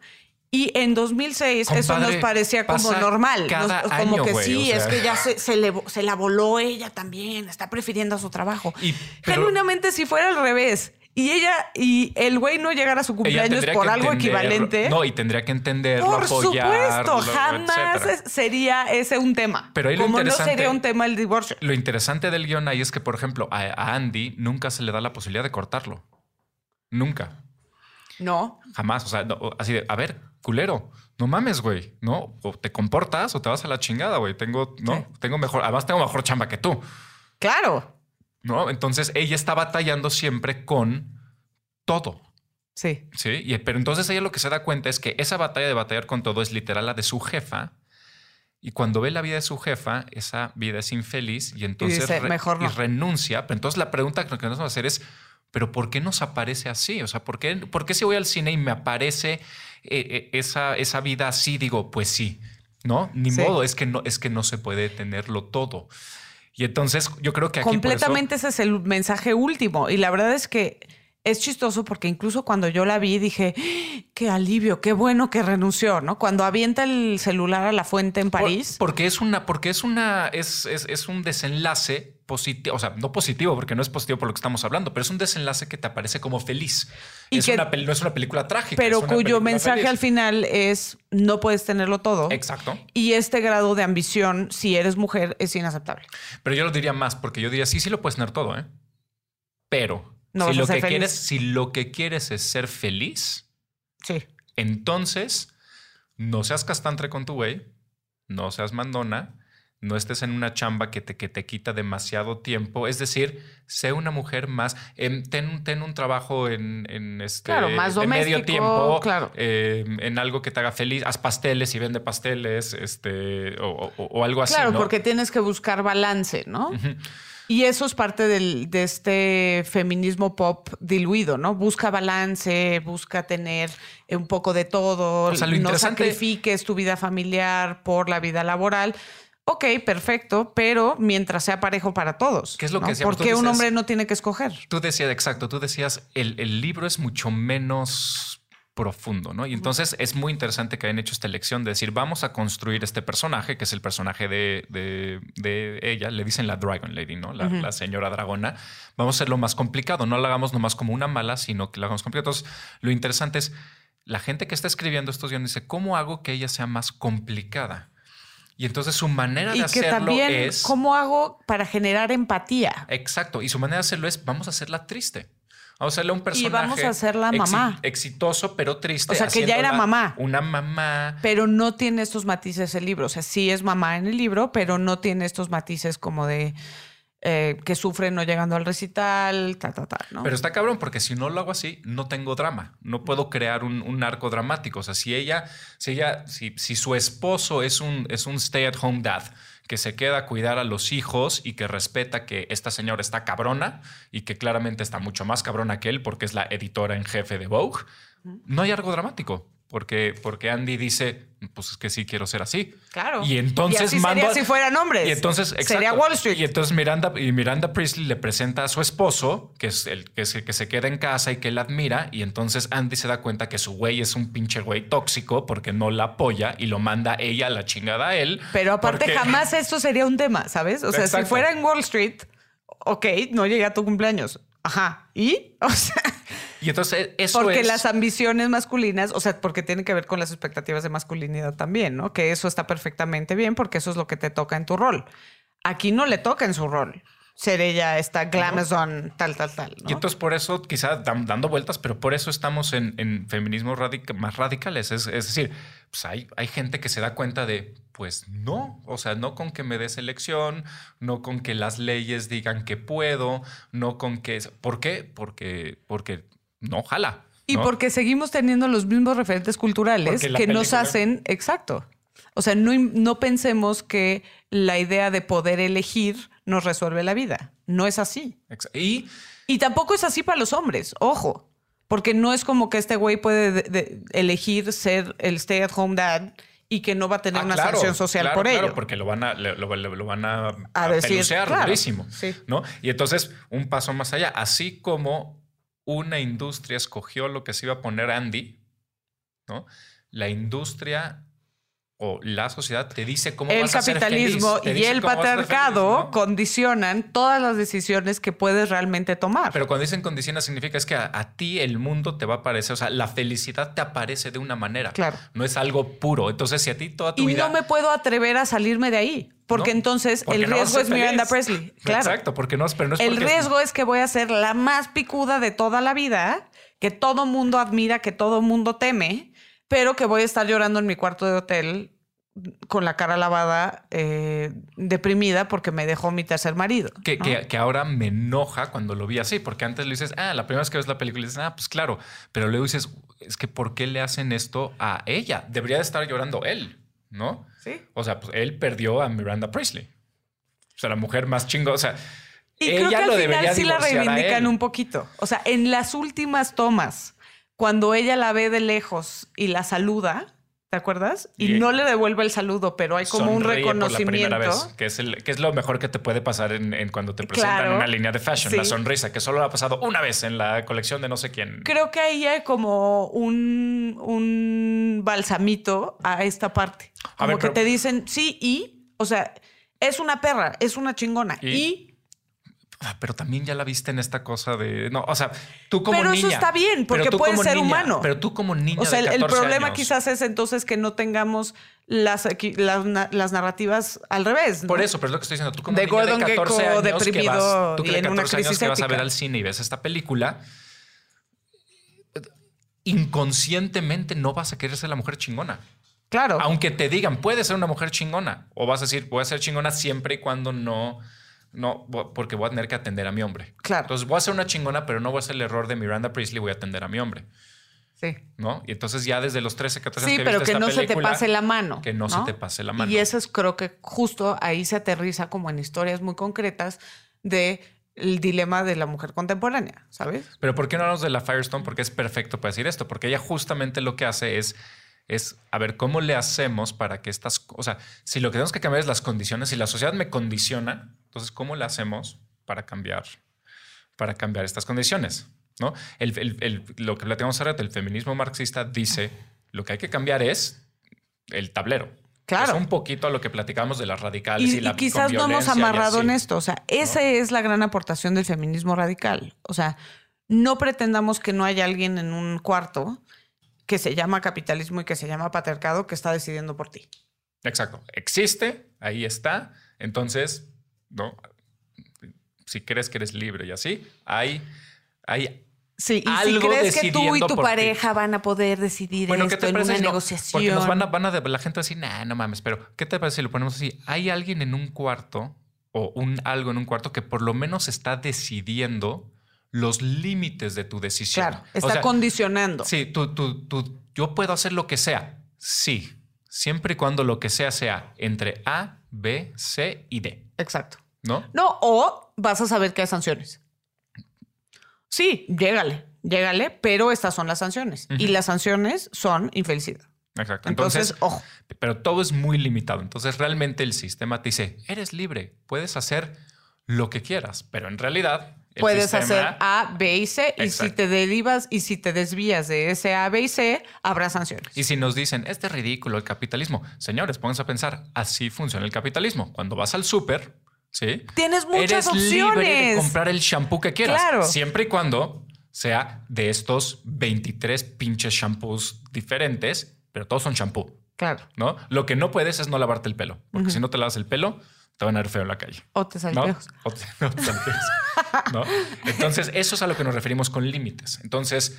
Y en 2006 eso Compadre, nos parecía como normal. cada Nos- como año, que sí, o es que ya se, se le, se la voló ella también, está prefiriendo a su trabajo. Y- pero- Genuinamente, si fuera al revés y ella y el güey no llegara a su cumpleaños por algo equivalente. No, y tendría que entenderlo, por apoyarlo, supuesto, jamás etcétera. sería ese un tema. Pero ahí lo Como no interesante- sería un tema el divorcio. Lo interesante del guion ahí es que, por ejemplo, a, a Andy nunca se le da la posibilidad de cortarlo. Nunca. No. Jamás. O sea, no, así de, a ver, culero, no mames, güey, ¿no? O te comportas o te vas a la chingada, güey. Tengo, no, Sí. tengo mejor, además tengo mejor chamba que tú, Claro. ¿no? Entonces ella está batallando siempre con todo. Sí. Sí, y, pero entonces ella lo que se da cuenta es que esa batalla de batallar con todo es literal la de su jefa. Y cuando ve la vida de su jefa, esa vida es infeliz y entonces dice, "Mejor no". y renuncia. Pero entonces la pregunta que nos vamos a hacer es, ¿pero por qué nos aparece así? O sea, ¿por qué, por qué si voy al cine y me aparece eh, eh, esa, esa vida así? Digo, pues sí, ¿no? Ni Sí. modo, es que, no, es que no se puede tenerlo todo. Y entonces yo creo que aquí eso- Completamente ese es el mensaje último. Y la verdad es que es chistoso porque incluso cuando yo la vi dije, "¡Ah! qué alivio, qué bueno que renunció, ¿no? Cuando avienta el celular a la fuente en Por- París. porque es una, porque es una, es, es, es un desenlace positivo, o sea, no positivo, porque no es positivo por lo que estamos hablando, pero es un desenlace que te aparece como feliz. Y es que- una no es una película trágica. pero cuyo mensaje feliz. al final es no puedes tenerlo todo. Exacto. Y este grado de ambición, si eres mujer, es inaceptable. Pero yo lo diría más, porque yo diría, sí, sí lo puedes tener todo, ¿eh? Pero No si, lo que feliz. quieres, si lo que quieres es ser feliz, Sí. entonces no seas castantre con tu güey, no seas mandona, no estés en una chamba que te, que te quita demasiado tiempo. Es decir, sé una mujer más, em, ten, ten un trabajo en, en este Claro, más de medio tiempo, claro. em, en algo que te haga feliz, haz pasteles y vende pasteles, este, o, o- o algo así. Claro, ¿no? porque tienes que buscar balance, ¿no? Y eso es parte del- de este feminismo pop diluido, ¿no? Busca balance, busca tener eh, un poco de todo, O sea, lo no sacrifiques tu vida familiar por la vida laboral. Ok, perfecto, pero mientras sea parejo para todos. ¿Qué es lo que decíamos? ¿Por Tú qué un hombre no tiene que escoger? Tú decías, exacto, tú decías, el, el libro es mucho menos profundo, ¿no? Y entonces es muy interesante que hayan hecho esta elección de decir, vamos a construir este personaje, que es el personaje de, de- de ella, le dicen la Dragon Lady, ¿no? La, la señora dragona. Vamos a hacerlo más complicado, no lo hagamos nomás como una mala, sino que lo hagamos complicado. Entonces, lo interesante es, la gente que está escribiendo estos guiones dice, ¿cómo hago que ella sea más complicada? Y entonces su manera de Y que hacerlo también, es... ¿cómo hago para generar empatía? Exacto. Y su manera de hacerlo es vamos a hacerla triste. Vamos a hacerle un personaje. vamos a hacerla mamá. exitoso, pero triste. O sea, que ya era mamá. Una mamá. Pero no tiene estos matices el libro. O sea, sí es mamá en el libro, pero no tiene estos matices como de eh, que sufre no llegando al recital, ta, ta, ta, ¿no? Pero está cabrón, porque si no lo hago así, no tengo drama. No puedo crear un, un arco dramático. O sea, si ella, si ella, si, si su esposo es un, es un stay at home dad que se queda a cuidar a los hijos y que respeta que esta señora está cabrona y que claramente está mucho más cabrona que él porque es la editora en jefe de Vogue, no hay algo dramático. Porque, porque Andy dice, pues es que sí quiero ser así. Claro. Y entonces Y así mando sería a- si fueran hombres. Y entonces, Sería. Wall Street. Y entonces Miranda, y Miranda Priestley le presenta a su esposo, que es el que, es el que se queda en casa y que él admira. Y entonces Andy se da cuenta que su güey es un pinche güey tóxico porque no la apoya y lo manda ella a la chingada a él. Pero aparte, porque- jamás esto sería un tema, ¿sabes? O sea, Exacto. si fuera en Wall Street, ok, no llegué a tu cumpleaños. Ajá. ¿Y? [LAUGHS] O sea, Y entonces eso porque es. las ambiciones masculinas, o sea, porque tiene que ver con las expectativas de masculinidad también, ¿no? Que eso está perfectamente bien porque eso es lo que te toca en tu rol. Aquí no le toca en su rol ser ella esta glamazon, tal, tal, tal. ¿no? Y entonces por eso, quizá dan- dando vueltas, pero por eso estamos en, en feminismos radica- más radicales. Es, es decir, pues hay, hay gente que se da cuenta de, pues no, o sea, no con que me des elección, no con que las leyes digan que puedo, no con que... ¿Por qué? Porque, porque no jala. Y ¿no? porque seguimos teniendo los mismos referentes culturales que nos hacen, exacto. O sea, no, no pensemos que la idea de poder elegir nos resuelve la vida. No es así. Y Y tampoco es así para los hombres, ojo. Porque no es como que este güey puede de- de- elegir ser el stay at home dad y que no va a tener Ah, una claro, sanción social claro, por claro, ello. porque lo van a, lo, lo- lo van a, A a decir, durísimo, sí. ¿no? Y entonces, un paso más allá, así como una industria escogió lo que se iba a poner Andy, ¿no? La industria o la sociedad te dice cómo el vas a ser capitalismo feliz, te y el feliz, patriarcado ¿no? condicionan todas las decisiones que puedes realmente tomar. Pero cuando dicen condiciones significa es que a, a ti el mundo te va a aparecer, o sea, la felicidad te aparece de una manera. Claro. No es algo puro. Entonces, si a ti toda tu y vida... no me puedo atrever a salirme de ahí, porque ¿no? entonces Porque el no riesgo es Miranda. Presley. Claro. Exacto, porque no, pero no es El riesgo es que voy a ser la más picuda de toda la vida, que todo mundo admira, que todo mundo teme, pero que voy a estar llorando en mi cuarto de hotel con la cara lavada, eh, deprimida porque me dejó mi tercer marido. Que, ¿no? que- que ahora me enoja cuando lo vi así, porque antes le dices, ah, la primera vez que ves la película dices, ah, pues claro, pero luego dices, es que ¿por qué le hacen esto a ella? Debería de estar llorando él, ¿no? Sí. O sea, pues él perdió a Miranda Priestley. O sea, la mujer más chingo, o sea, Y ella creo que al lo final sí la reivindican un poquito. O sea, en las últimas tomas, cuando ella la ve de lejos y la saluda, ¿te acuerdas? Y, Y- no le devuelve el saludo, pero hay como un sonríe por la primera reconocimiento. vez, que es, el, que es lo mejor que te puede pasar en, en cuando te presentan Claro. una línea de fashion, la sonrisa, que solo ha pasado una vez en la colección de no sé quién. Creo que ahí hay como un, un balsamito a esta parte. A Como ver, que pero- te dicen sí y, o sea, es una perra, es una chingona. Y- Y, Ah, Pero también ya la viste en esta cosa de. No, o sea, tú como Pero niña. eso está bien, porque pero puede ser niña- humano. Pero tú como niña. o sea, de el, el 14 problema años, quizás es entonces que no tengamos las, las, na- las narrativas al revés. ¿no? Por eso, pero es lo que estoy diciendo. Tú como De niña Gordon de 14 Gekko años que deprimido vas, tú que y de en una 14 años crisis que vas a ver al cine y ves esta película, inconscientemente no vas a querer ser la mujer chingona. Claro. Aunque te digan, puedes ser una mujer chingona. O vas a decir, voy a ser chingona siempre y cuando no. No, porque voy a tener que atender a mi hombre. Claro. Entonces voy a ser una chingona, pero no voy a hacer el error de Miranda Priestley, voy a atender a mi hombre. sí. ¿No? Y entonces ya desde los 13, 14 Sí, años que pero viste que esta no se te pase la mano. Que no, se te pase la mano. Y eso es, creo que justo ahí se aterriza como en historias muy concretas de el dilema de la mujer contemporánea, ¿sabes? Pero ¿por qué no hablamos de la Firestone? Porque es perfecto para decir esto. Porque ella justamente lo que hace es, es a ver cómo le hacemos para que estas... O sea, si lo que tenemos que cambiar es las condiciones, si la sociedad me condiciona, entonces ¿cómo le hacemos para cambiar, para cambiar estas condiciones? ¿No? El, el- el- lo que platicamos ahora el feminismo marxista dice, lo que hay que cambiar es el tablero. Claro. Es un poquito a lo que platicamos de las radicales y, Y, la y quizás no hemos amarrado en esto. O sea, esa es la gran aportación del feminismo radical. O sea, no pretendamos que no haya alguien en un cuarto que se llama capitalismo y que se llama patriarcado que está decidiendo por ti. Exacto. Existe, ahí está. Entonces, ¿no? Si crees que eres libre y así, hay, hay Sí, y si Algo crees que tú y tu por ti. pareja van a poder decidir Bueno, ¿qué esto te en parece? una si no? negociación. Porque nos van a, van a la gente va a decir, nah, no mames, pero ¿qué te parece si lo ponemos así? Hay alguien en un cuarto o un algo en un cuarto que por lo menos está decidiendo los límites de tu decisión. Claro, O está sea, condicionando. Sí, tú, tú, tú, yo puedo hacer lo que sea. Sí, siempre y cuando lo que sea sea entre A, B, C y D, Exacto. ¿no? No, o vas a saber que hay sanciones. Sí, llégale, llégale, pero estas son las sanciones. Y las sanciones son infelicidad. Exacto. Entonces, Entonces, ojo. pero todo es muy limitado. Entonces, realmente el sistema te dice, eres libre, puedes hacer lo que quieras, pero en realidad Puedes sistema- hacer A, B y C, y si Exacto. te derivas y si te desvías de ese A, B y C, habrá sanciones. Y si nos dicen, este es ridículo el capitalismo, señores, pónganse a pensar, así funciona el capitalismo. Cuando vas al súper, ¿sí? Tienes muchas Eres libre de opciones. comprar el shampoo que quieras. Claro. Siempre y cuando sea de estos 23 pinches shampoos diferentes, pero todos son shampoo, Claro. ¿no? Lo que no puedes es no lavarte el pelo, porque si no te lavas el pelo, te van a ver feo en la calle. O te salen ¿no? O te- [LAUGHS] no. Entonces, eso es a lo que nos referimos con límites. Entonces,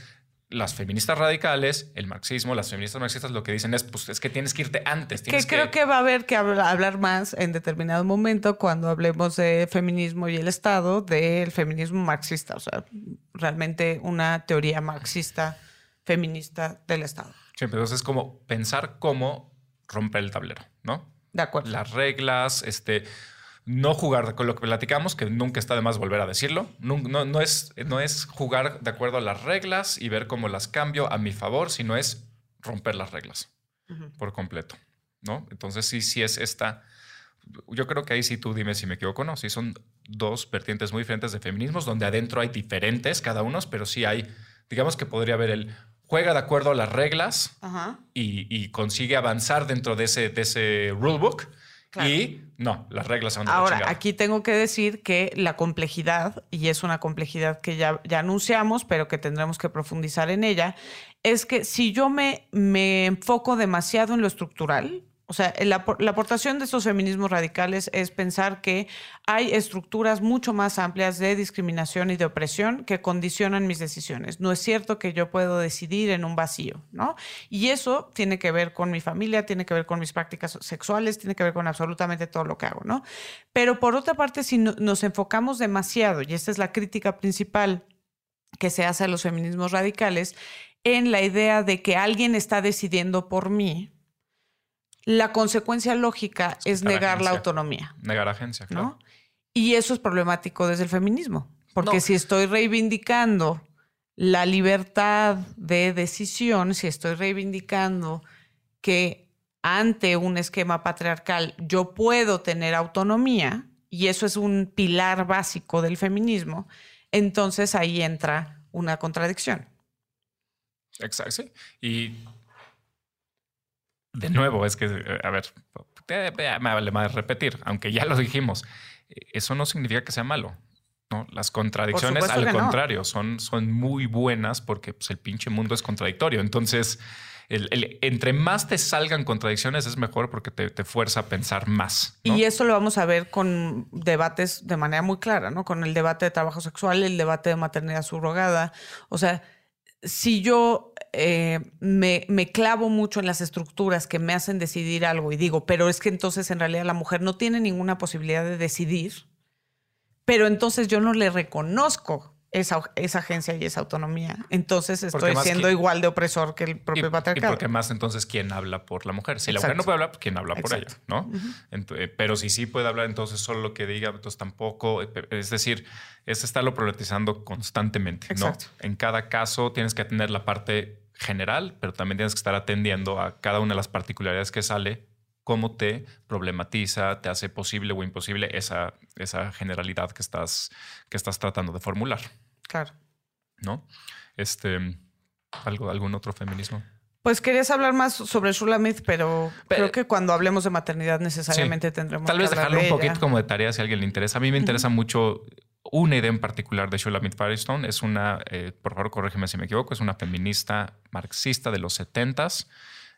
las feministas radicales, el marxismo, las feministas marxistas lo que dicen es, pues es que tienes que irte antes. Que creo que va a haber que habla- hablar más en determinado momento cuando hablemos de feminismo y el Estado, del feminismo marxista, o sea, realmente una teoría marxista feminista del Estado. Sí, pero entonces es como pensar cómo romper el tablero, ¿no? De acuerdo. Las reglas, este, no jugar con lo que platicamos, que nunca está de más volver a decirlo. No, no, no es, no es jugar de acuerdo a las reglas y ver cómo las cambio a mi favor, sino es romper las reglas por completo. ¿no? Entonces sí, sí es esta... Yo creo que ahí sí tú dime si me equivoco o no. Sí son dos vertientes muy diferentes de feminismos, donde adentro hay diferentes cada uno, pero sí hay, digamos que podría haber el juega de acuerdo a las reglas Y, y, consigue avanzar dentro de ese, de ese rulebook. Y no, las reglas son de Ahora, aquí tengo que decir que la complejidad, y es una complejidad que ya, ya anunciamos, pero que tendremos que profundizar en ella, es que si yo me, me enfoco demasiado en lo estructural, o sea, la, aportación de estos feminismos radicales es pensar que hay estructuras mucho más amplias de discriminación y de opresión que condicionan mis decisiones. No es cierto que yo puedo decidir en un vacío, ¿no? Y eso tiene que ver con mi familia, tiene que ver con mis prácticas sexuales, tiene que ver con absolutamente todo lo que hago, ¿no? Pero por otra parte, si nos enfocamos demasiado, y esta es la crítica principal que se hace a los feminismos radicales, en la idea de que alguien está decidiendo por mí, la consecuencia lógica es negar la autonomía. Negar agencia, claro. Y eso es problemático desde el feminismo, porque si estoy reivindicando la libertad de decisión, si estoy reivindicando que ante un esquema patriarcal yo puedo tener autonomía, y eso es un pilar básico del feminismo, entonces ahí entra una contradicción. Exacto, sí. Y de nuevo, es que, a ver, me vale más repetir, aunque ya lo dijimos, eso no significa que sea malo. ¿no? Las contradicciones, al contrario, son, son muy buenas porque pues, el pinche mundo es contradictorio. Entonces, el, entre más te salgan contradicciones es mejor porque te, te fuerza a pensar más. Y eso lo vamos a ver con debates de manera muy clara, ¿no? Con el debate de trabajo sexual, el debate de maternidad subrogada. O sea, si yo eh, me, clavo mucho en las estructuras que me hacen decidir algo y digo, pero es que entonces en realidad la mujer no tiene ninguna posibilidad de decidir, pero entonces yo no le reconozco esa, esa agencia y esa autonomía. Entonces estoy siendo igual de opresor que el propio patriarcado. Y porque más entonces, ¿quién habla por la mujer? Si la mujer no puede hablar, ¿quién habla por ella? ¿no? Eh, pero si sí puede hablar, entonces solo lo que diga, entonces tampoco. Eh, es decir, es estarlo problematizando constantemente. ¿no? En cada caso tienes que tener la parte general, pero también tienes que estar atendiendo a cada una de las particularidades que sale cómo te problematiza, te hace posible o imposible esa, esa generalidad que estás, que estás tratando de formular. Claro. ¿No? Este, ¿algo, ¿Algún otro feminismo? Pues querías hablar más sobre Shulamith, pero, creo que cuando hablemos de maternidad necesariamente tendremos Tal vez dejarlo un poquito como de tarea si a alguien le interesa. A mí me interesa mucho una idea en particular de Shulamith Firestone. Es una, eh, por favor, corrígeme si me equivoco, es una feminista marxista de los 70s.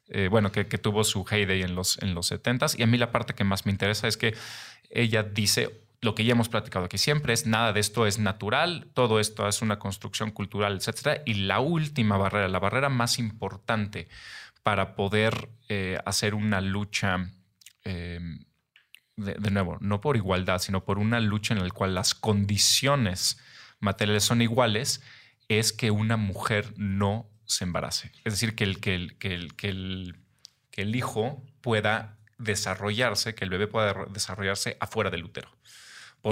Eh, bueno, que, que, tuvo su heyday en los, en los 70s. Y a mí la parte que más me interesa es que ella dice lo que ya hemos platicado aquí siempre es nada de esto es natural, todo esto es una construcción cultural, etcétera. Y la última barrera, la barrera más importante para poder eh, hacer una lucha, eh, de, nuevo, no por igualdad, sino por una lucha en la cual las condiciones materiales son iguales, es que una mujer no se embarace. Es decir, que el, que el, que el, que el, que el hijo pueda desarrollarse, que el bebé pueda desarrollarse afuera del útero.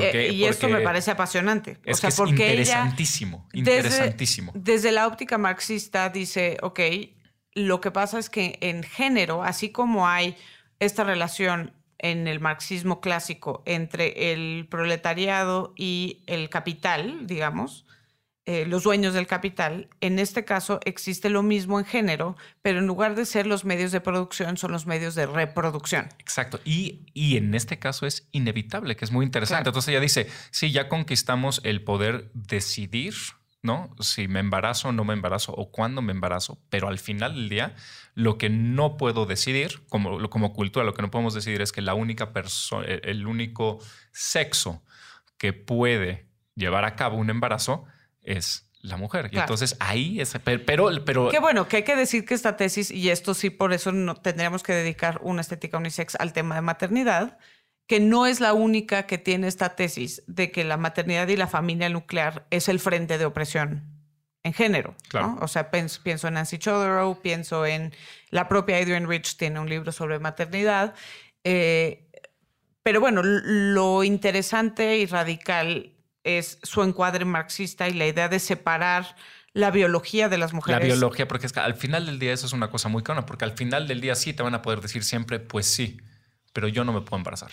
Eh, y eso me parece apasionante. Es o sea, interesantísimo, interesantísimo. Desde, la óptica marxista dice, ok, lo que pasa es que en género, así como hay esta relación en el marxismo clásico entre el proletariado y el capital, digamos, eh, los dueños del capital. En este caso existe lo mismo en género, pero en lugar de ser los medios de producción, son los medios de reproducción. Exacto. Y, y en este caso es inevitable, que es muy interesante. Entonces ella dice, sí, ya conquistamos el poder decidir. ¿no? Si me embarazo o no me embarazo o cuándo me embarazo, pero al final del día lo que no puedo decidir, como, como cultura, lo que no podemos decidir es que la única persona, el único sexo que puede llevar a cabo un embarazo es la mujer. Y entonces ahí es, pero, pero... Qué bueno, que hay que decir que esta tesis, y esto sí, por eso no, tendríamos que dedicar una estética unisex al tema de maternidad, que no es la única que tiene esta tesis de que la maternidad y la familia nuclear es el frente de opresión en género. O sea, pienso, en Nancy Chodorow, pienso en la propia Adrienne Rich, tiene un libro sobre maternidad. Eh, pero bueno, lo interesante y radical es su encuadre marxista y la idea de separar la biología de las mujeres. La biología, porque es que al final del día eso es una cosa muy clara, porque al final del día sí te van a poder decir siempre, pues sí, pero yo no me puedo embarazar,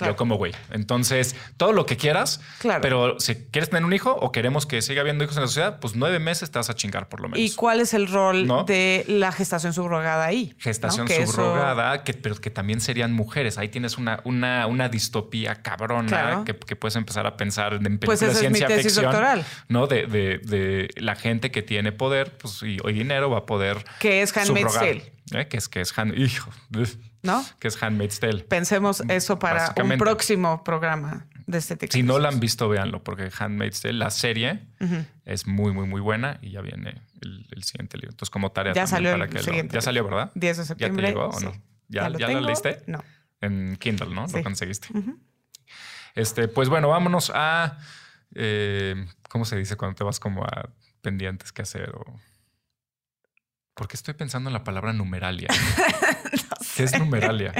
¿no? Yo como güey. Entonces, todo lo que quieras, Claro. pero si quieres tener un hijo o queremos que siga habiendo hijos en la sociedad, pues nueve meses te vas a chingar por lo menos. ¿Y cuál es el rol ¿No? de la gestación subrogada ahí? Gestación ¿no? Que eso- subrogada, que, pero que también serían mujeres. Ahí tienes una, una, una distopía cabrona Claro. que, que puedes empezar a pensar en películas Pues esa de es mi ciencia tesis ficción. doctoral. ¿no? De, de- de la gente que tiene poder pues, y, y dinero va a poder. Que es Handmaid's Tale. ¿eh? Que es, que es, hand- hijo, ¿No? que es Handmaid's Tale. Pensemos eso para un próximo programa de estética. Si no la han visto, véanlo, porque Handmaid's Tale, la serie, es muy, muy, muy buena y ya viene el, el siguiente libro. Entonces, como tarea Ya también salió para el que lo- siguiente Ya libro. salió, ¿verdad? 10 de ¿Ya te septiembre. llegó o sí. no? ¿Ya, lo ya la tengo. leíste? No. En Kindle, ¿no? Sí. Lo conseguiste. Este, pues bueno, vámonos a. eh, ¿Cómo se dice cuando te vas como a pendientes que hacer? O... Porque estoy pensando en la palabra numeralia. [LAUGHS] ¿Qué es numeralia?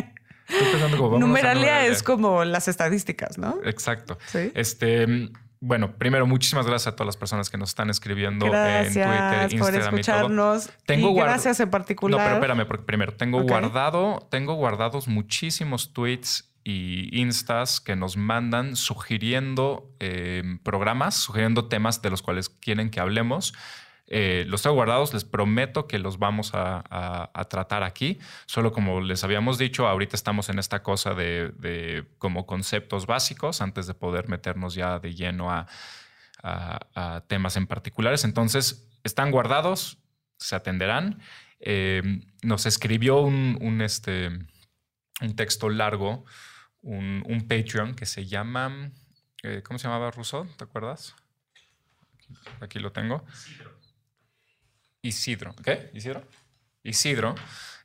Estoy pensando como, vámonos a Numeralia es como las estadísticas, ¿no? Exacto. Sí. Este, bueno, primero, muchísimas gracias a todas las personas que nos están escribiendo Gracias en Twitter, por Instagram y todo. escucharnos. Tengo y gracias en particular. No, pero espérame, porque primero tengo guardado, tengo guardados muchísimos tweets y instas que nos mandan sugiriendo eh, programas, sugiriendo temas de los cuales quieren que hablemos. Eh, los tengo guardados, les prometo que los vamos a, tratar aquí. Solo como les habíamos dicho, ahorita estamos en esta cosa de, como conceptos básicos antes de poder meternos ya de lleno a, temas en particulares. Entonces, están guardados, se atenderán. Eh, nos escribió un, un, este, texto largo, un, Patreon que se llama, eh, ¿cómo se llamaba Russo? ¿Te acuerdas? Aquí lo tengo. Isidro. ¿Qué? ¿Isidro? Isidro.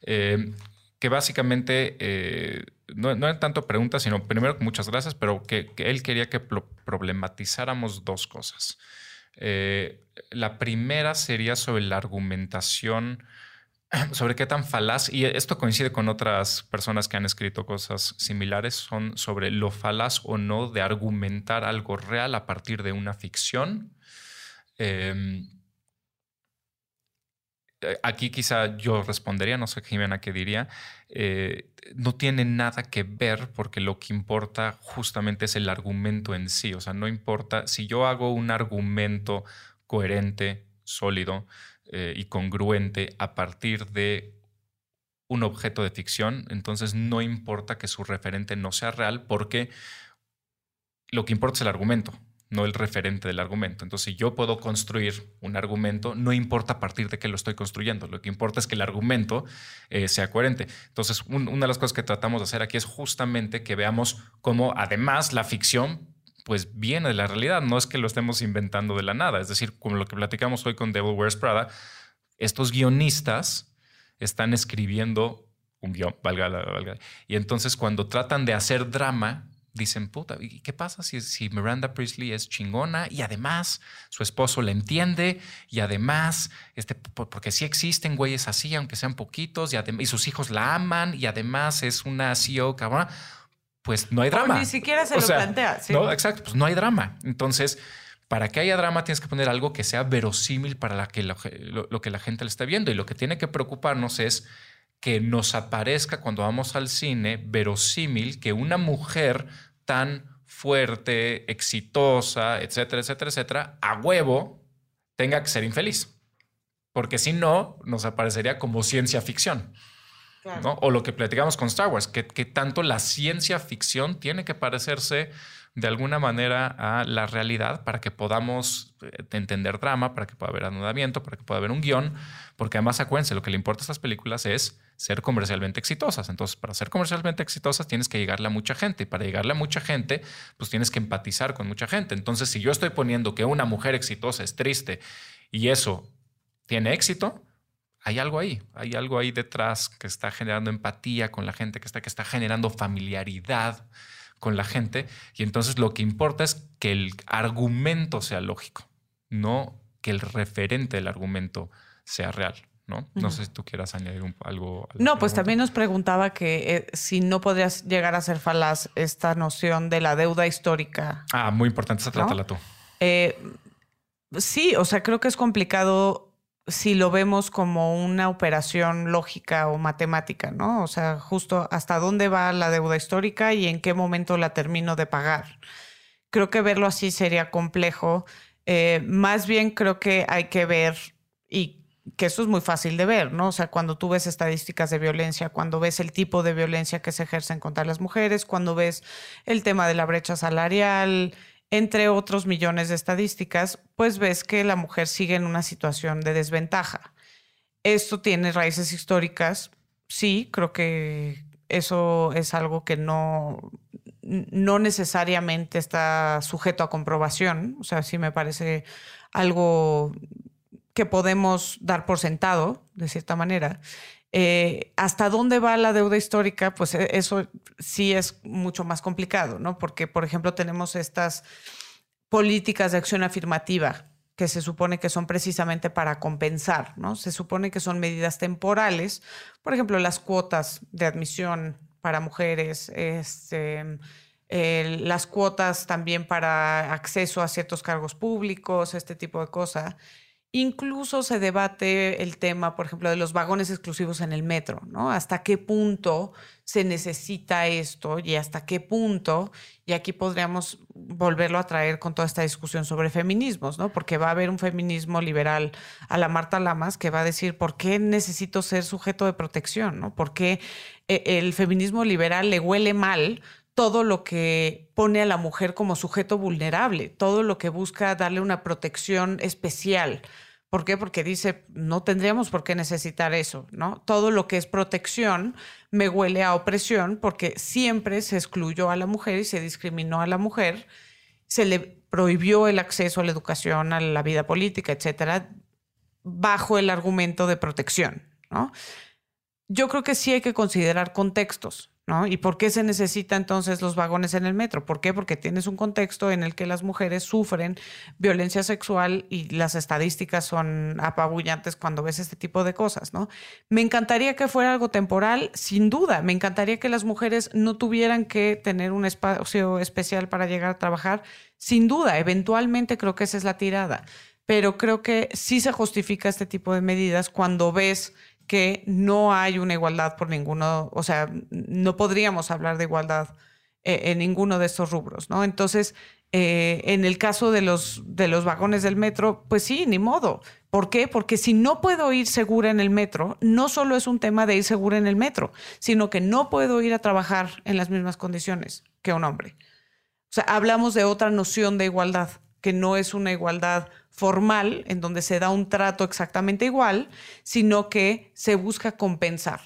eh, que básicamente eh, no, no era tanto preguntas, sino primero muchas gracias, pero que, que él quería que pro- problematizáramos dos cosas. Eh, la primera sería sobre la argumentación, [CLEARS THROAT] sobre qué tan falaz, y esto coincide con otras personas que han escrito cosas similares, son sobre lo falaz o no de argumentar algo real a partir de una ficción. Eh, aquí quizá yo respondería, no sé Jimena qué diría, eh, no tiene nada que ver porque lo que importa justamente es el argumento en sí, o sea, no importa si yo hago un argumento coherente, sólido eh, y congruente a partir de un objeto de ficción, entonces no importa que su referente no sea real porque lo que importa es el argumento, no el referente del argumento. Entonces, si yo puedo construir un argumento, no importa a partir de qué lo estoy construyendo. Lo que importa es que el argumento eh, sea coherente. Entonces, un- una de las cosas que tratamos de hacer aquí es justamente que veamos cómo además la ficción pues viene de la realidad, no es que lo estemos inventando de la nada. Es decir, como lo que platicamos hoy con Devil Wears Prada, estos guionistas están escribiendo un guion, valga la valga. Y entonces cuando tratan de hacer drama, dicen, puta, ¿y qué pasa si, si Miranda Priestley es chingona y además su esposo la entiende y además, este, por- porque sí existen güeyes así, aunque sean poquitos, y, y sus hijos la aman y además es una CEO cabrona, pues no hay O drama. ni siquiera se O lo sea, plantea. ¿sí? No, exacto, pues no hay drama. Entonces, para que haya drama tienes que poner algo que sea verosímil para la que lo, lo- lo que la gente le esté viendo. Y lo que tiene que preocuparnos es que nos aparezca cuando vamos al cine verosímil que una mujer tan fuerte, exitosa, etcétera, etcétera, etcétera, a huevo tenga que ser infeliz. Porque si no, nos aparecería como ciencia ficción. Claro. ¿no? O lo que platicamos con Star Wars, que, que tanto la ciencia ficción tiene que parecerse de alguna manera a la realidad para que podamos eh, entender drama, para que pueda haber anudamiento, para que pueda haber un guion, porque además acuérdense, lo que le importa a estas películas es ser comercialmente exitosas. Entonces, para ser comercialmente exitosas tienes que llegarle a mucha gente y para llegarle a mucha gente, pues tienes que empatizar con mucha gente. Entonces, si yo estoy poniendo que una mujer exitosa es triste y eso tiene éxito, hay algo ahí, hay algo ahí detrás que está generando empatía con la gente, que está, que está generando familiaridad con la gente. Y entonces lo que importa es que el argumento sea lógico, no que el referente del argumento sea real. ¿No? no sé si tú quieras añadir un- algo. No, pues también nos preguntaba que eh, si no podrías llegar a ser falaz esta noción de la deuda histórica. Ah, muy importante, esa ¿No? trátala tú. Eh, sí, o sea, creo que es complicado si lo vemos como una operación lógica o matemática, ¿no? O sea, justo hasta dónde va la deuda histórica y en qué momento la termino de pagar. Creo que verlo así sería complejo. Eh, más bien creo que hay que ver y que eso es muy fácil de ver, ¿no? O sea, cuando tú ves estadísticas de violencia, cuando ves el tipo de violencia que se ejercen contra las mujeres, cuando ves el tema de la brecha salarial, entre otros millones de estadísticas, pues ves que la mujer sigue en una situación de desventaja. Esto tiene raíces históricas, sí, creo que eso es algo que no, no necesariamente está sujeto a comprobación, o sea, sí me parece algo que podemos dar por sentado, de cierta manera. Eh, ¿Hasta dónde va la deuda histórica? Pues eh, eso sí es mucho más complicado, ¿no? Porque, por ejemplo, tenemos estas políticas de acción afirmativa que se supone que son precisamente para compensar, ¿no? Se supone que son medidas temporales, por ejemplo, las cuotas de admisión para mujeres, este, las cuotas también para acceso a ciertos cargos públicos, este tipo de cosas. Incluso se debate el tema, por ejemplo, de los vagones exclusivos en el metro, ¿no? ¿Hasta qué punto se necesita esto y hasta qué punto? Y aquí podríamos volverlo a traer con toda esta discusión sobre feminismos, ¿no? Porque va a haber un feminismo liberal a la Marta Lamas que va a decir, ¿por qué necesito ser sujeto de protección, ¿no? ¿Por qué eh, el feminismo liberal le huele mal todo lo que pone a la mujer como sujeto vulnerable, todo lo que busca darle una protección especial. ¿Por qué? Porque dice, no tendríamos por qué necesitar eso, ¿no? Todo lo que es protección me huele a opresión porque siempre se excluyó a la mujer y se discriminó a la mujer, se le prohibió el acceso a la educación, a la vida política, etcétera, bajo el argumento de protección, ¿no? Yo creo que sí hay que considerar contextos. ¿No? ¿Y por qué se necesita entonces los vagones en el metro? ¿Por qué? Porque tienes un contexto en el que las mujeres sufren violencia sexual y las estadísticas son apabullantes cuando ves este tipo de cosas, ¿no? Me encantaría que fuera algo temporal, sin duda. Me encantaría que las mujeres no tuvieran que tener un espacio especial para llegar a trabajar, sin duda. Eventualmente creo que esa es la tirada. Pero creo que sí se justifica este tipo de medidas cuando ves que no hay una igualdad por ninguno, o sea, no podríamos hablar de igualdad eh, en ninguno de estos rubros, ¿no? Entonces, eh, en el caso de los, de los vagones del metro, pues sí, ni modo. ¿Por qué? Porque si no puedo ir segura en el metro, no solo es un tema de ir segura en el metro, sino que no puedo ir a trabajar en las mismas condiciones que un hombre. O sea, hablamos de otra noción de igualdad, que no es una igualdad formal en donde se da un trato exactamente igual, sino que se busca compensar.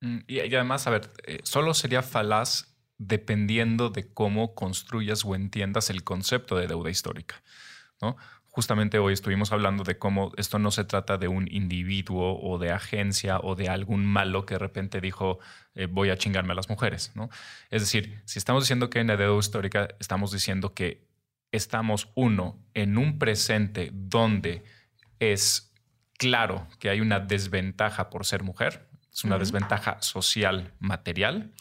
Mm, y, además, a ver, eh, solo sería falaz dependiendo de cómo construyas o entiendas el concepto de deuda histórica. ¿no? Justamente hoy estuvimos hablando de cómo esto no se trata de un individuo o de agencia o de algún malo que de repente dijo eh, voy a chingarme a las mujeres. ¿no? Es decir, si estamos diciendo que en la deuda histórica estamos diciendo que estamos, uno, en un presente donde es claro que hay una desventaja por ser mujer, es una desventaja social, material.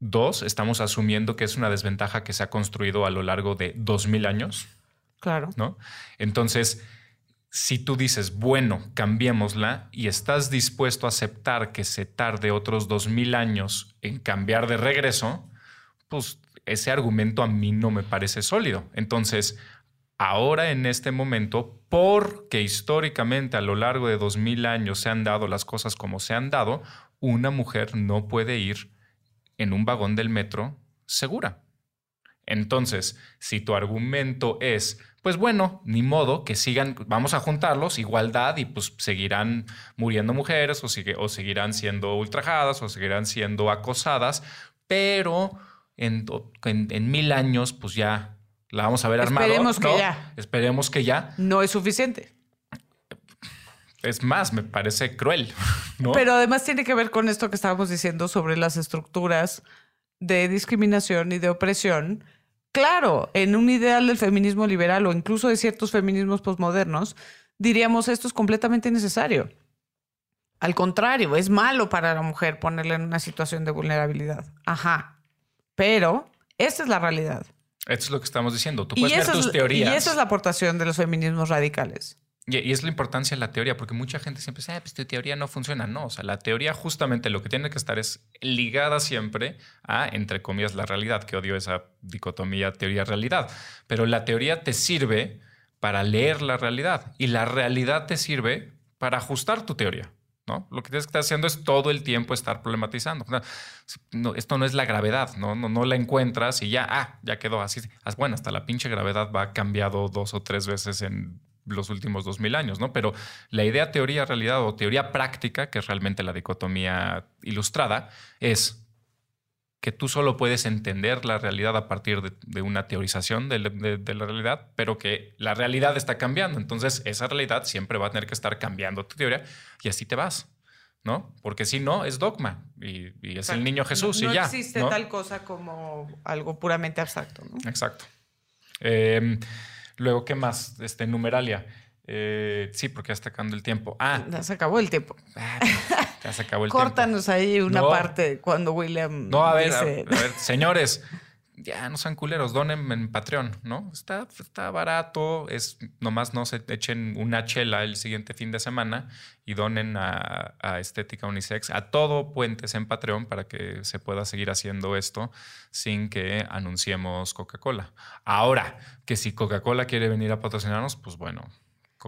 Dos, estamos asumiendo que es una desventaja que se ha construido a lo largo de dos mil años. Claro. ¿No? Entonces, si tú dices, bueno, cambiémosla y estás dispuesto a aceptar que se tarde otros dos mil años en cambiar de regreso, pues ese argumento a mí no me parece sólido. Entonces, ahora en este momento, porque históricamente a lo largo de dos mil años se han dado las cosas como se han dado, una mujer no puede ir en un vagón del metro segura. Entonces, si tu argumento es, pues bueno, ni modo, que sigan, vamos a juntarlos, igualdad, y pues seguirán muriendo mujeres o, o seguirán siendo ultrajadas o seguirán siendo acosadas, pero en, mil años, pues ya la vamos a ver armada. Esperemos que ya. Esperemos que ya. No es suficiente. Es más, me parece cruel. [LAUGHS] Pero además tiene que ver con esto que estábamos diciendo sobre las estructuras de discriminación y de opresión. Claro, en un ideal del feminismo liberal o incluso de ciertos feminismos posmodernos, diríamos esto es completamente innecesario. Al contrario, es malo para la mujer ponerla en una situación de vulnerabilidad. Ajá, pero esta es la realidad. Esto es lo que estamos diciendo. Tú Y puedes ver eso, tus es, teorías. y esa es la aportación de los feminismos radicales. Y, y es la importancia de la teoría, porque mucha gente siempre dice, ah, pues tu teoría no funciona. No, o sea, la teoría justamente lo que tiene que estar es ligada siempre a, entre comillas, la realidad, que odio esa dicotomía teoría-realidad. Pero la teoría te sirve para leer la realidad y la realidad te sirve para ajustar tu teoría. Lo que tienes que estar haciendo es todo el tiempo estar problematizando. Esto no es la gravedad, ¿no? ¿no? No, la encuentras y ya, ah, ya quedó así. Bueno, hasta la pinche gravedad va cambiado dos o tres veces en los últimos dos mil años, ¿no? Pero la idea teoría realidad o teoría práctica, que es realmente la dicotomía ilustrada, es que tú solo puedes entender la realidad a partir de, de una teorización de, de, de, la realidad, pero que la realidad está cambiando. Entonces, esa realidad siempre va a tener que estar cambiando tu teoría y así te vas, ¿no? Porque si no, es dogma y, y es o sea, el niño Jesús no, y ya. No existe tal cosa como algo puramente abstracto, ¿no? Exacto. Eh, luego, ¿qué más? Este, numeralia. Eh, sí, porque ya está acabando el tiempo. Ah, ya se acabó el tiempo. Ah, ya se acabó el Córtanos tiempo. ahí una No. parte cuando William. No, a ver, a, a dice- ver, señores, ya no sean culeros, donen en Patreon, ¿no? Está, está barato, es nomás no se echen una chela el siguiente fin de semana y donen a, a Estética Unisex, a todo Puentes en Patreon para que se pueda seguir haciendo esto sin que anunciemos Coca-Cola. Ahora, que si Coca-Cola quiere venir a patrocinarnos, pues bueno,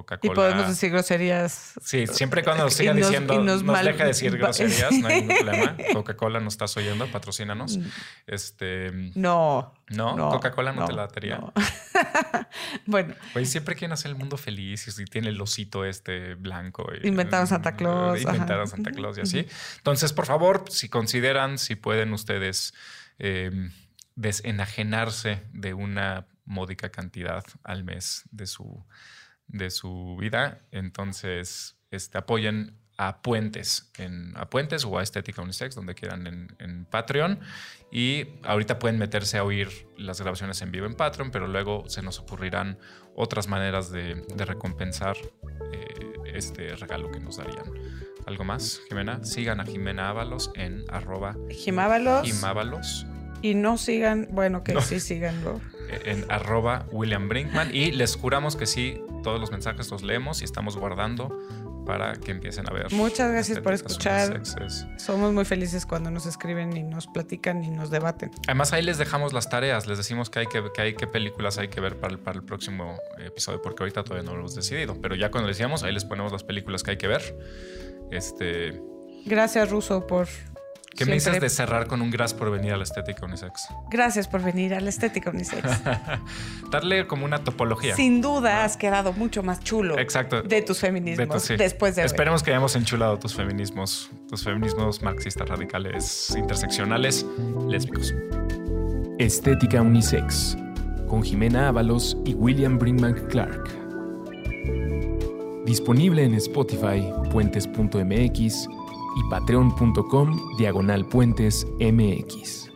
Coca-Cola. Y podemos decir groserías. Sí, siempre cuando nos sigan nos- diciendo, nos, nos mal- deja decir groserías, no hay ningún [LAUGHS] problema. Coca-Cola nos estás oyendo, patrocínanos. Este, No. no, Coca-Cola no, te la daría. no. [LAUGHS] bueno, Pues siempre quieren hacer el mundo feliz y tiene el osito este blanco. y- Inventaron Santa Claus, Inventaron ajá. Santa Claus y así. Entonces, por favor, si consideran, si pueden ustedes eh, desenajenarse de una módica cantidad al mes de su, de su vida, entonces este, apoyen a Puentes, en, a Puentes o a Estética Unisex, donde quieran en, en Patreon. Y ahorita pueden meterse a oír las grabaciones en vivo en Patreon, pero luego se nos ocurrirán otras maneras de, de recompensar eh, este regalo que nos darían. ¿Algo más, Jimena? Sigan a Jimena Ábalos en arroba Jimábalos. Jimábalos, Y no sigan, bueno, que No. sí síganlo. en arroba William Brinkman. Y les juramos que sí, todos los mensajes los leemos y estamos guardando para que empiecen a ver. Muchas gracias por Estéticas escuchar. Somos muy felices cuando nos escriben y nos platican y nos debaten. Además, ahí les dejamos las tareas, les decimos que hay que, que hay qué películas hay que ver para el, para el próximo episodio, porque ahorita todavía no lo hemos decidido. Pero ya cuando decíamos, ahí les ponemos las películas que hay que ver. Este, Gracias, Ruso, por. ¿Qué me dices de cerrar con un grass por venir a la estética unisex? Gracias por venir a la Estética Unisex. [LAUGHS] Darle como una topología. Sin duda has quedado mucho más chulo. Exacto. De tus feminismos. De tu- sí. Después de. Esperemos que hayamos enchulado tus feminismos, tus feminismos marxistas radicales, interseccionales, lésbicos. Estética Unisex, con Jimena Ábalos y William Brinkman Clark. Disponible en Spotify, puentes.mx y patreon.com diagonal puentes mx.